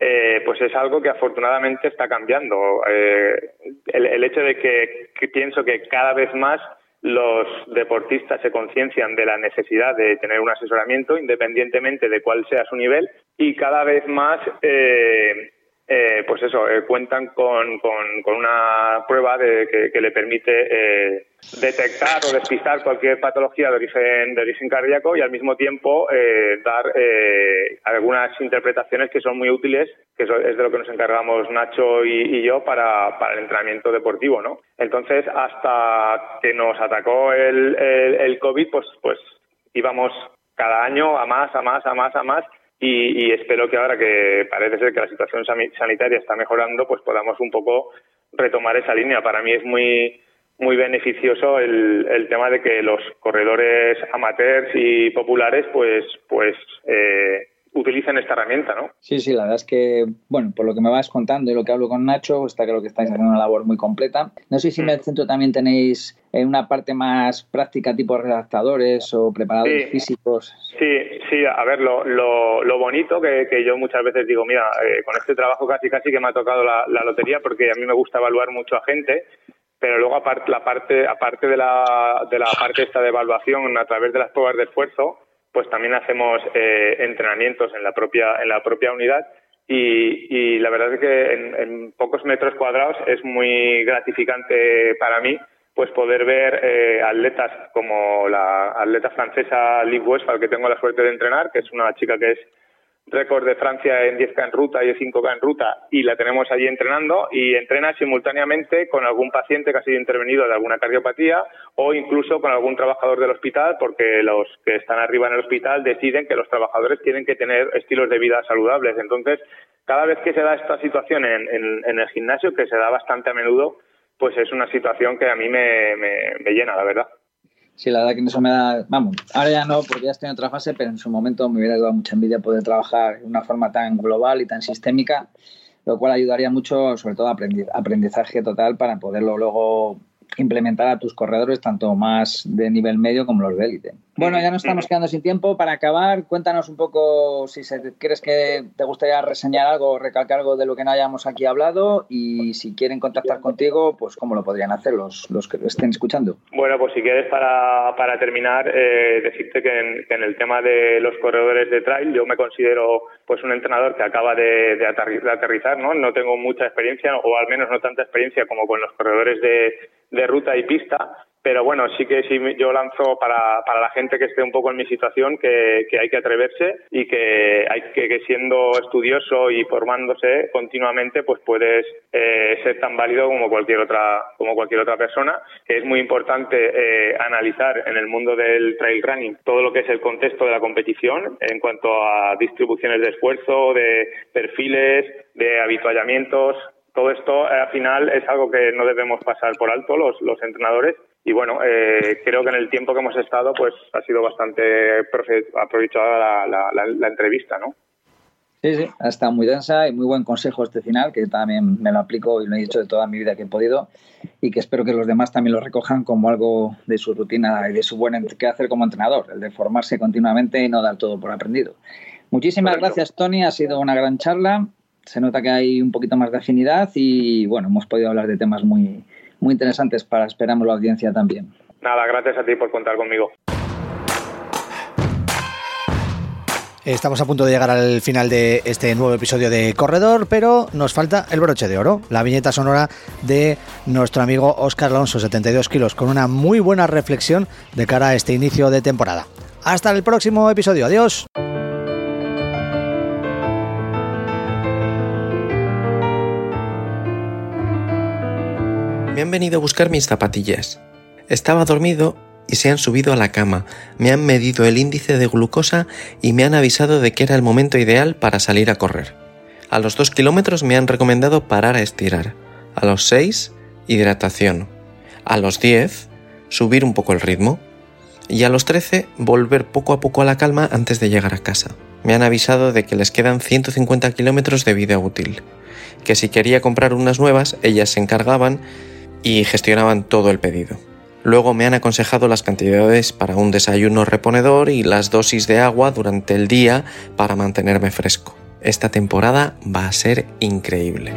eh, pues es algo que afortunadamente está cambiando. Eh, el, el hecho de que, que pienso que cada vez más los deportistas se conciencian de la necesidad de tener un asesoramiento independientemente de cuál sea su nivel y cada vez más eh, eh, pues eso, eh, cuentan con, con, una prueba de, que, le permite eh, detectar o despistar cualquier patología de origen, de origen cardíaco y al mismo tiempo eh, dar eh, algunas interpretaciones que son muy útiles, que es de lo que nos encargamos Nacho y, y yo para, para, el entrenamiento deportivo, ¿no? Entonces, hasta que nos atacó el, el, el COVID, pues, pues íbamos cada año a más, a más, a más, a más y, y, espero que ahora que parece ser que la situación sanitaria está mejorando, pues podamos un poco retomar esa línea. Para mí es muy muy beneficioso el, el tema de que los corredores amateurs y populares pues pues eh, utilicen esta herramienta, ¿no? Sí, sí, la verdad es que, bueno, por lo que me vas contando y lo que hablo con Nacho, está claro que estáis haciendo una labor muy completa. No sé si en el centro también tenéis una parte más práctica, tipo redactadores o preparadores sí, físicos. Sí, sí, a ver, lo, lo, lo bonito que, que, yo muchas veces digo, mira, eh, con este trabajo casi casi que me ha tocado la, la lotería porque a mí me gusta evaluar mucho a gente pero luego aparte la parte aparte de la de la parte esta de evaluación a través de las pruebas de esfuerzo pues también hacemos eh, entrenamientos en la propia en la propia unidad y, y la verdad es que en, en, pocos metros cuadrados es muy gratificante para mí pues poder ver eh, atletas como la atleta francesa Liv Westphal que tengo la suerte de entrenar que es una chica que es récord de Francia en 10K en ruta y 5K en ruta y la tenemos allí entrenando y entrena simultáneamente con algún paciente que ha sido intervenido de alguna cardiopatía o incluso con algún trabajador del hospital porque los que están arriba en el hospital deciden que los trabajadores tienen que tener estilos de vida saludables. Entonces, cada vez que se da esta situación en, en, el gimnasio, que se da bastante a menudo, pues es una situación que a mí me, me, me llena, la verdad. Sí, la verdad que eso me da, vamos, ahora ya no, porque ya estoy en otra fase, pero en su momento me hubiera dado mucha envidia poder trabajar de una forma tan global y tan sistémica, lo cual ayudaría mucho, sobre todo, aprendizaje total para poderlo luego implementar a tus corredores, tanto más de nivel medio como los de élite. Bueno, ya nos estamos quedando sin tiempo. Para acabar, cuéntanos un poco si se, crees que te gustaría reseñar algo o recalcar algo de lo que no hayamos aquí hablado y si quieren contactar contigo, pues cómo lo podrían hacer los, los que estén escuchando. Bueno, pues si quieres para, para terminar, eh, decirte que en, que en, el tema de los corredores de trail yo me considero pues un entrenador que acaba de, de, de aterrizar, ¿no? No tengo mucha experiencia o al menos no tanta experiencia como con los corredores de, de ruta y pista, pero bueno, sí que sí yo lanzo para, para la gente que esté un poco en mi situación que, que hay que atreverse y que hay que, que, siendo estudioso y formándose continuamente, pues puedes eh, ser tan válido como cualquier otra como cualquier otra persona. Es muy importante eh, analizar en el mundo del trail running todo lo que es el contexto de la competición en cuanto a distribuciones de esfuerzo, de perfiles, de habituallamientos, todo esto eh, al final es algo que no debemos pasar por alto los, los entrenadores y bueno, eh, creo que en el tiempo que hemos estado pues ha sido bastante aprovechada la, la, la, la entrevista, ¿no? Sí, sí, ha estado muy densa y muy buen consejo este final, que también me lo aplico y lo he dicho de toda mi vida que he podido y que espero que los demás también lo recojan como algo de su rutina y de su buen que hacer como entrenador, el de formarse continuamente y no dar todo por aprendido. Muchísimas Correcto. gracias, Tony, ha sido una gran charla se nota que hay un poquito más de afinidad y bueno, hemos podido hablar de temas muy, muy interesantes para esperamos la audiencia también. Nada, gracias a ti por contar conmigo. Estamos a punto de llegar al final de este nuevo episodio de Corredor, pero nos falta el broche de oro, la viñeta sonora de nuestro amigo Oscar Alonso, 72 kilos, con una muy buena reflexión de cara a este inicio de temporada. Hasta el próximo episodio, adiós. Me han venido a buscar mis zapatillas. Estaba dormido y se han subido a la cama, me han medido el índice de glucosa y me han avisado de que era el momento ideal para salir a correr. A los dos kilómetros me han recomendado parar a estirar. A los seis, hidratación. A los diez, subir un poco el ritmo. Y a los trece, volver poco a poco a la calma antes de llegar a casa. Me han avisado de que les quedan 150 kilómetros de vida útil. Que si quería comprar unas nuevas, ellas se encargaban y gestionaban todo el pedido. Luego me han aconsejado las cantidades para un desayuno reponedor y las dosis de agua durante el día para mantenerme fresco. Esta temporada va a ser increíble.